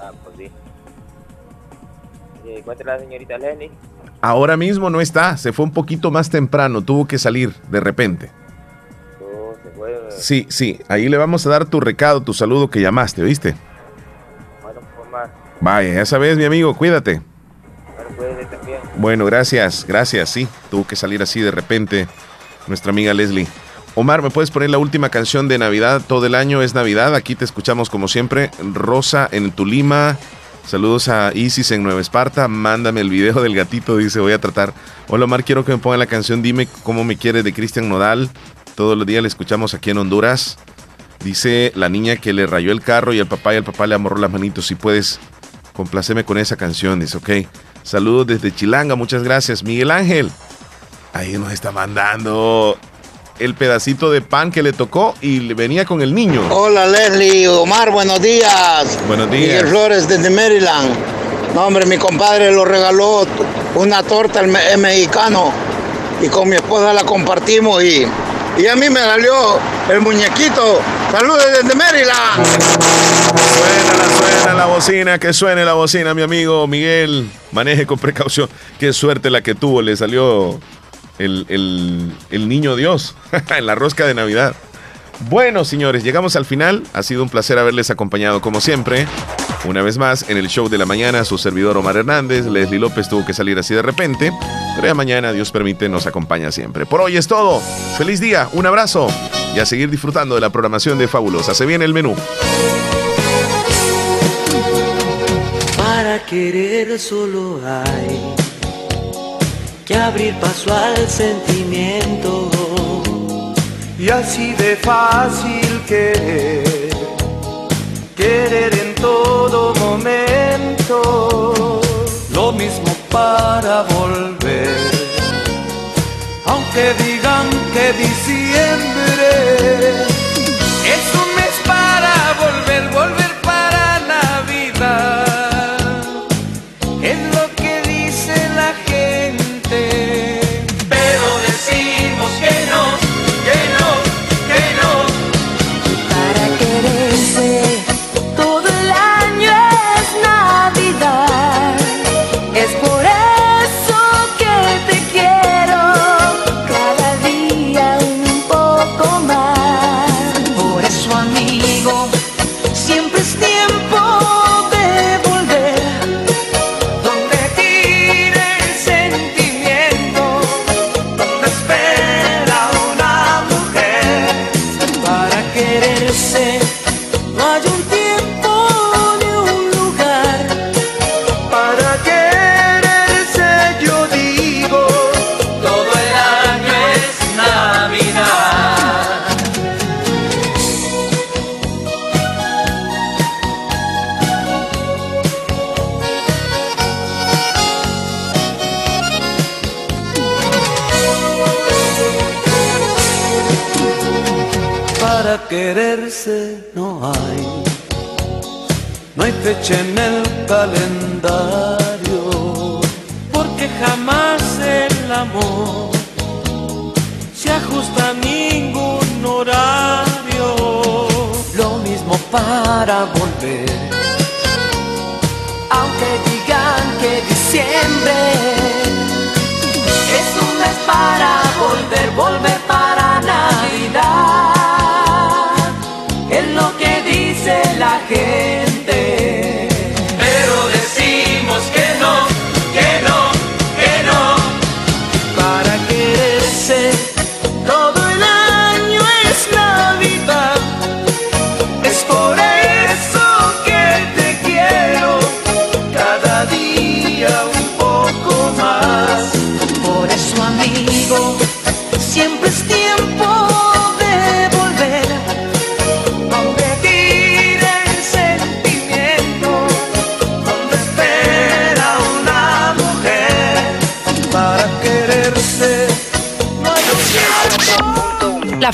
Ah, pues sí. Eh, ¿Encuentra la señorita Lenny? Ahora mismo no está, se fue un poquito más temprano, tuvo que salir de repente. Sí, sí, ahí le vamos a dar tu recado, tu saludo que llamaste, ¿oíste? Bueno, pues Mar. Vaya, ya sabes, mi amigo, cuídate. Bueno, puede también. Bueno, gracias, gracias, sí, tuvo que salir así de repente nuestra amiga Leslie. Omar, ¿me puedes poner la última canción de Navidad? Todo el año es Navidad, aquí te escuchamos como siempre. Rosa en Tulima, saludos a Isis en Nueva Esparta, mándame el video del gatito, dice, voy a tratar. Hola Omar, quiero que me ponga la canción Dime cómo me quiere de Cristian Nodal. Todos los días la escuchamos aquí en Honduras. Dice la niña que le rayó el carro y el papá y el papá le amorró las manitos. Si puedes, complaceme con esa canción, dice, ok. Saludos desde Chilanga, muchas gracias. Miguel Ángel, ahí nos está mandando el pedacito de pan que le tocó y le venía con el niño. Hola Leslie, Omar, buenos días. Buenos días. Miguel Flores desde Maryland. No, hombre, mi compadre lo regaló una torta el, me- el mexicano y con mi esposa la compartimos y, y a mí me salió el muñequito. Saludos desde Maryland. Suena la bocina, que suene la bocina, mi amigo Miguel. Maneje con precaución. Qué suerte la que tuvo, le salió el, el- el niño Dios *laughs* en la rosca de Navidad. Bueno, señores, llegamos al final. Ha sido un placer haberles acompañado como siempre. Una vez más en el show de la mañana, su servidor Omar Hernández. Leslie López tuvo que salir así de repente. Pero ya mañana, Dios permite, nos acompaña siempre. Por hoy es todo. Feliz día, un abrazo y a seguir disfrutando de la programación de Fabulosa. Se viene el menú. Para querer solo hay que abrir paso al sentimiento. Y así de fácil querer, querer en todo momento, lo mismo para volver. Aunque digan que diciembre fecha en el calendario, porque jamás el amor se ajusta a ningún horario. Lo mismo para volver. Aunque digan que diciembre es un mes para volver, volver para Navidad.